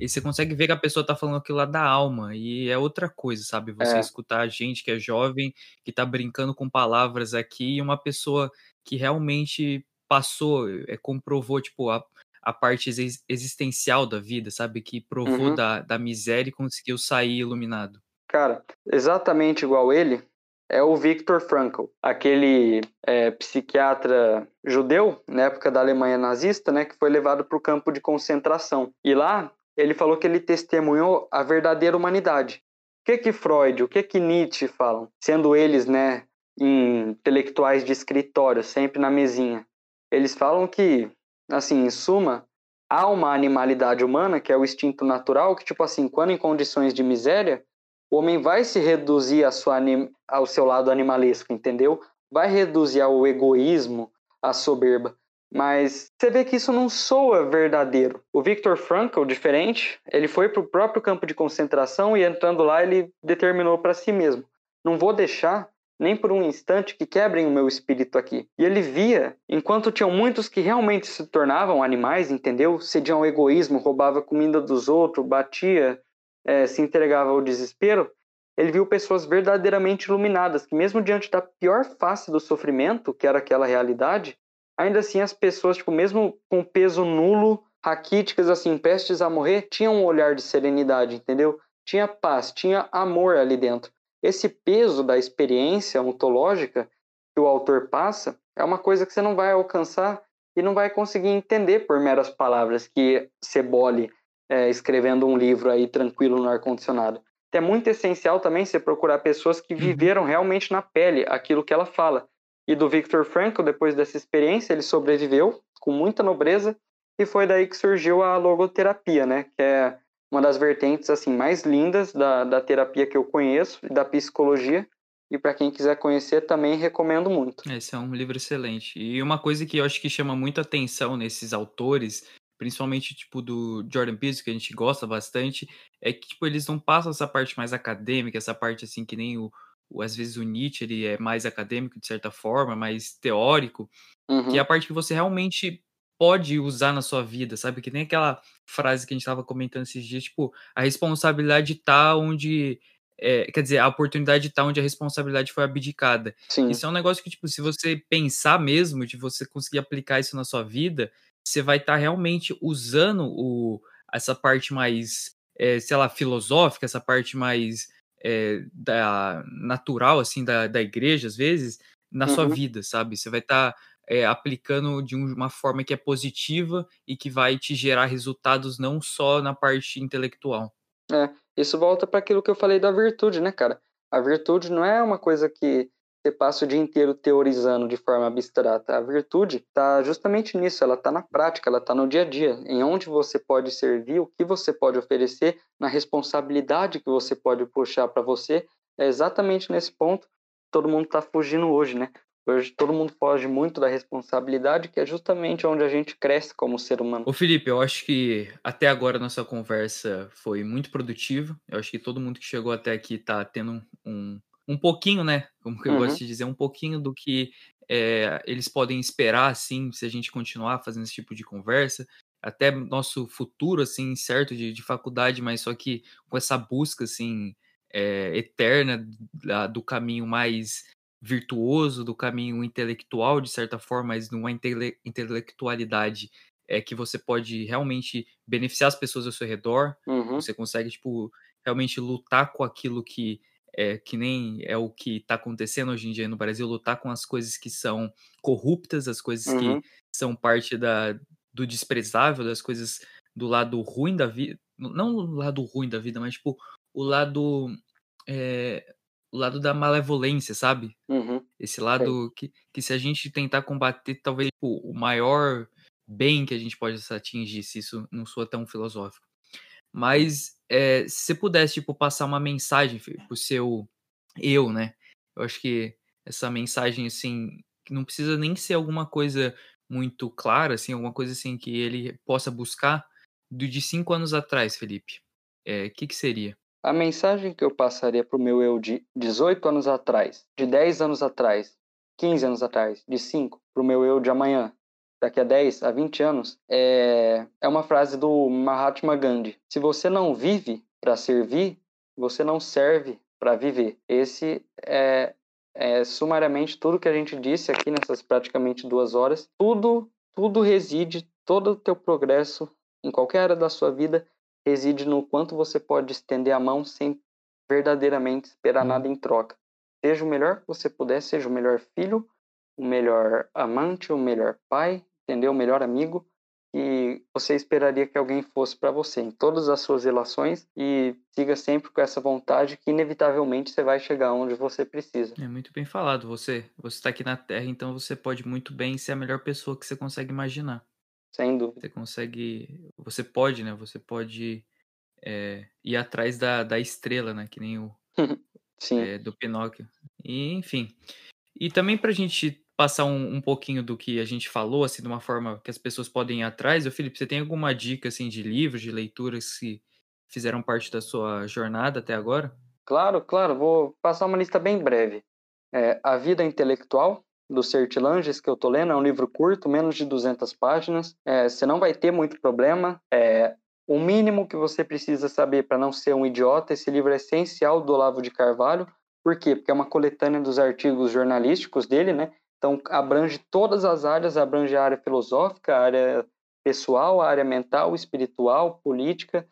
E você consegue ver que a pessoa tá falando aquilo lá da alma, e é outra coisa, sabe? Você É. escutar a gente que é jovem, que tá brincando com palavras aqui, e uma pessoa que realmente passou, é, comprovou, tipo, a, a parte exis- existencial da vida, sabe? Que provou Uhum. da, da miséria e conseguiu sair iluminado. Cara, exatamente igual ele é o Viktor Frankl, aquele é, psiquiatra judeu na época da Alemanha nazista, né, que foi levado para o campo de concentração. E lá ele falou que ele testemunhou a verdadeira humanidade. O que que Freud, o que que Nietzsche falam, sendo eles, né, intelectuais de escritório, sempre na mesinha. Eles falam que, assim, em suma, há uma animalidade humana, que é o instinto natural, que tipo assim, quando em condições de miséria, o homem vai se reduzir a sua ao seu lado animalesco, entendeu? Vai reduzir ao egoísmo, à soberba. Mas você vê que isso não soa verdadeiro. O Viktor Frankl, diferente, ele foi para o próprio campo de concentração e entrando lá ele determinou para si mesmo: não vou deixar nem por um instante que quebrem o meu espírito aqui. E ele via, enquanto tinham muitos que realmente se tornavam animais, entendeu? Cediam ao egoísmo, roubava comida dos outros, batia, é, se entregava ao desespero, ele viu pessoas verdadeiramente iluminadas, que mesmo diante da pior face do sofrimento, que era aquela realidade, ainda assim as pessoas, tipo, mesmo com peso nulo, raquíticas, assim, prestes a morrer, tinham um olhar de serenidade, entendeu? Tinha paz, tinha amor ali dentro. Esse peso da experiência ontológica que o autor passa é uma coisa que você não vai alcançar e não vai conseguir entender por meras palavras que Sebole é, escrevendo um livro aí tranquilo no ar-condicionado. É muito essencial também você procurar pessoas que viveram realmente na pele aquilo que ela fala. E do Viktor Frankl, depois dessa experiência, ele sobreviveu com muita nobreza e foi daí que surgiu a logoterapia, né? Que é uma das vertentes assim mais lindas da, da terapia que eu conheço da psicologia. E para quem quiser conhecer, também recomendo muito. Esse é um livro excelente. E uma coisa que eu acho que chama muita atenção nesses autores, principalmente tipo do Jordan Peterson, que a gente gosta bastante, é que tipo eles não passam essa parte mais acadêmica, essa parte assim que nem o, o às vezes o Nietzsche ele é mais acadêmico de certa forma, mais teórico, Uhum. que é a parte que você realmente pode usar na sua vida, sabe? Que nem aquela frase que a gente estava comentando esses dias, tipo, a responsabilidade tá onde. É, quer dizer, a oportunidade tá onde a responsabilidade foi abdicada. Sim. Isso é um negócio que, tipo, se você pensar mesmo, de você conseguir aplicar isso na sua vida, você vai estar tá realmente usando o, essa parte mais, é, sei lá, filosófica, essa parte mais é, da, natural, assim, da, da igreja, às vezes, na uhum. sua vida, sabe? Você vai estar tá, é, aplicando de uma forma que é positiva e que vai te gerar resultados não só na parte intelectual. É, isso volta para aquilo que eu falei da virtude, né, cara? A virtude não é uma coisa que você passa o dia inteiro teorizando de forma abstrata. A virtude está justamente nisso, ela está na prática, ela está no dia a dia, em onde você pode servir, o que você pode oferecer, na responsabilidade que você pode puxar para você. É exatamente nesse ponto que todo mundo está fugindo hoje, né? Hoje todo mundo foge muito da responsabilidade, que é justamente onde a gente cresce como ser humano. Ô Felipe, eu acho que até agora a nossa conversa foi muito produtiva. Eu acho que todo mundo que chegou até aqui está tendo um, um pouquinho, né? Como que eu uhum. gosto de dizer, um pouquinho do que é, eles podem esperar, assim, se a gente continuar fazendo esse tipo de conversa. Até nosso futuro, assim, certo, de, de faculdade, mas só que com essa busca, assim, é, eterna do caminho mais virtuoso, do caminho intelectual, de certa forma, mas numa intele intelectualidade é que você pode realmente beneficiar as pessoas ao seu redor. Uhum. Você consegue, tipo, realmente lutar com aquilo que é, que nem é o que está acontecendo hoje em dia no Brasil, lutar com as coisas que são corruptas, as coisas uhum. que são parte da, do desprezável, das coisas do lado ruim da vida, não o lado ruim da vida, mas tipo o lado é, o lado da malevolência, sabe? Uhum. Esse lado que, que se a gente tentar combater, talvez tipo, o maior bem que a gente pode atingir, se isso não soa tão filosófico. Mas é, se você pudesse, tipo, passar uma mensagem pro seu eu, né? Eu acho que essa mensagem, assim, não precisa nem ser alguma coisa muito clara, assim, alguma coisa assim que ele possa buscar do de cinco anos atrás, Felipe. O é, que, que seria? A mensagem que eu passaria pro meu eu de 18 anos atrás, de 10 anos atrás, 15 anos atrás, de 5, pro meu eu de amanhã, daqui a 10, a 20 anos, é, é uma frase do Mahatma Gandhi. Se você não vive para servir, você não serve para viver. Esse é, é, sumariamente tudo que a gente disse aqui nessas praticamente duas horas. Tudo, tudo reside, todo o teu progresso em qualquer área da sua vida reside no quanto você pode estender a mão sem verdadeiramente esperar hum. nada em troca. Seja o melhor que você puder, seja o melhor filho, o melhor amante, o melhor pai, entendeu? O melhor amigo que você esperaria que alguém fosse para você em todas as suas relações e siga sempre com essa vontade que inevitavelmente você vai chegar onde você precisa. É muito bem falado. Você você está aqui na Terra, então você pode muito bem ser a melhor pessoa que você consegue imaginar. Sem dúvida. Você consegue, você pode, né? Você pode é, ir atrás da, da estrela, né? Que nem o [LAUGHS] Sim. É, do Pinóquio. E enfim. E também para a gente passar um, um, pouquinho do que a gente falou, assim, de uma forma que as pessoas podem ir atrás. O Felipe, você tem alguma dica, assim, de livros, de leituras que fizeram parte da sua jornada até agora? Claro, claro. Vou passar uma lista bem breve. É, a Vida Intelectual, do Sertilanges, que eu tô lendo, é um livro curto, menos de 200 páginas. É, você não vai ter muito problema. É, o mínimo que você precisa saber para não ser um idiota, esse livro é essencial do Olavo de Carvalho. Por quê? Porque é uma coletânea dos artigos jornalísticos dele, né? Então, abrange todas as áreas, abrange a área filosófica, a área pessoal, a área mental, espiritual, política.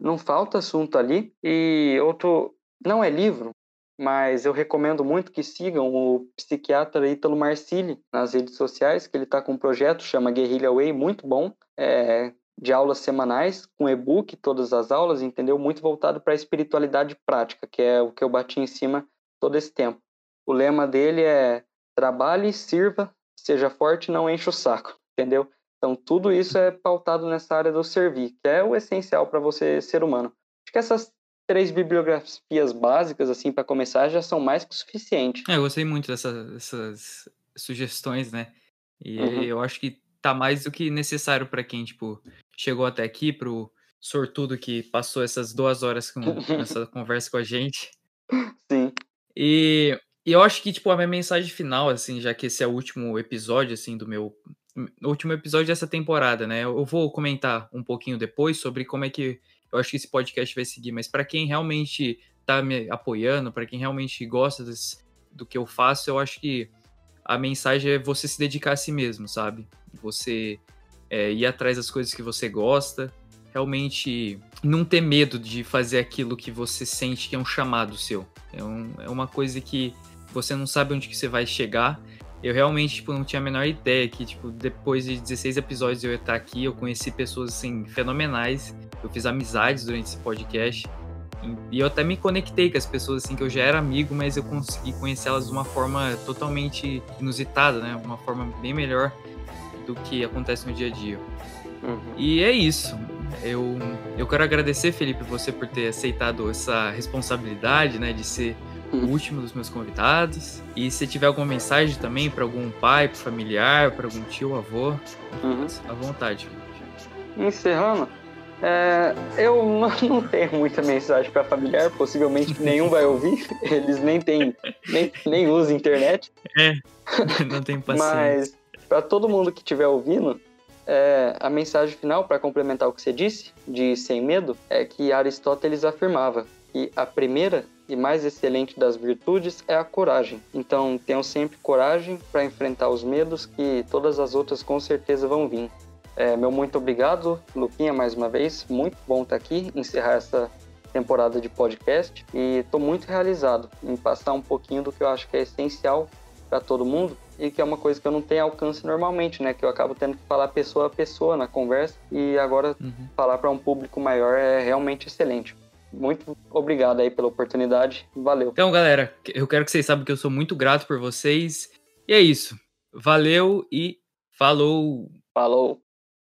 Não falta assunto ali. E outro, não é livro, mas eu recomendo muito que sigam o psiquiatra Ítalo Marcilli nas redes sociais, que ele está com um projeto chama Guerrilla Way, muito bom, é, de aulas semanais, com e-book, todas as aulas, entendeu? Muito voltado para a espiritualidade prática, que é o que eu bati em cima todo esse tempo. O lema dele é trabalhe, sirva, seja forte, não enche o saco, [LAUGHS] entendeu? Então, tudo isso é pautado nessa área do servir, que é o essencial para você ser humano. Acho que essas três bibliografias básicas, assim, para começar, já são mais que suficiente. É, eu gostei muito dessas, dessas sugestões, né? E uhum. eu acho que tá mais do que necessário para quem, tipo, chegou até aqui, pro sortudo que passou essas duas horas com [LAUGHS] essa conversa com a gente. Sim. E e eu acho que, tipo, a minha mensagem final, assim, já que esse é o último episódio, assim, do meu. O último episódio dessa temporada, né? Eu vou comentar um pouquinho depois sobre como é que eu acho que esse podcast vai seguir, mas para quem realmente tá me apoiando, para quem realmente gosta desse, do que eu faço, eu acho que a mensagem é você se dedicar a si mesmo, sabe? Você é, ir atrás das coisas que você gosta, realmente não ter medo de fazer aquilo que você sente que é um chamado seu. É, um, é uma coisa que você não sabe onde que você vai chegar. Eu realmente, tipo, não tinha a menor ideia que, tipo, depois de 16 episódios eu ia estar aqui, eu conheci pessoas, assim, fenomenais. Eu fiz amizades durante esse podcast. E eu até me conectei com as pessoas, assim, que eu já era amigo, mas eu consegui conhecê-las de uma forma totalmente inusitada, né? Uma forma bem melhor do que acontece no dia a dia. Uhum. E é isso. Eu, eu quero agradecer, Felipe, você por ter aceitado essa responsabilidade, né, de ser o [LAUGHS] último dos meus convidados. E se tiver alguma mensagem também para algum pai, para familiar, para algum tio, avô, uhum. à vontade. Encerrando, é, eu não, [LAUGHS] não, tenho muita mensagem para familiar, possivelmente [LAUGHS] nenhum vai ouvir, eles nem têm, nem, nem usam internet. É, não tem paciência. Mas para todo mundo que estiver ouvindo, é, a mensagem final para complementar o que você disse, de sem medo, é que Aristóteles afirmava que a primeira e mais excelente das virtudes é a coragem. Então, tenham sempre coragem para enfrentar os medos que todas as outras com certeza vão vir. É, meu muito obrigado, Luquinha, mais uma vez. Muito bom estar aqui, encerrar essa temporada de podcast e estou muito realizado em passar um pouquinho do que eu acho que é essencial para todo mundo e que é uma coisa que eu não tenho alcance normalmente, né? Que eu acabo tendo que falar pessoa a pessoa na conversa e agora uhum. falar para um público maior é realmente excelente. Muito obrigado aí pela oportunidade. Valeu. Então, galera, eu quero que vocês saibam que eu sou muito grato por vocês. E é isso. Valeu e falou! Falou!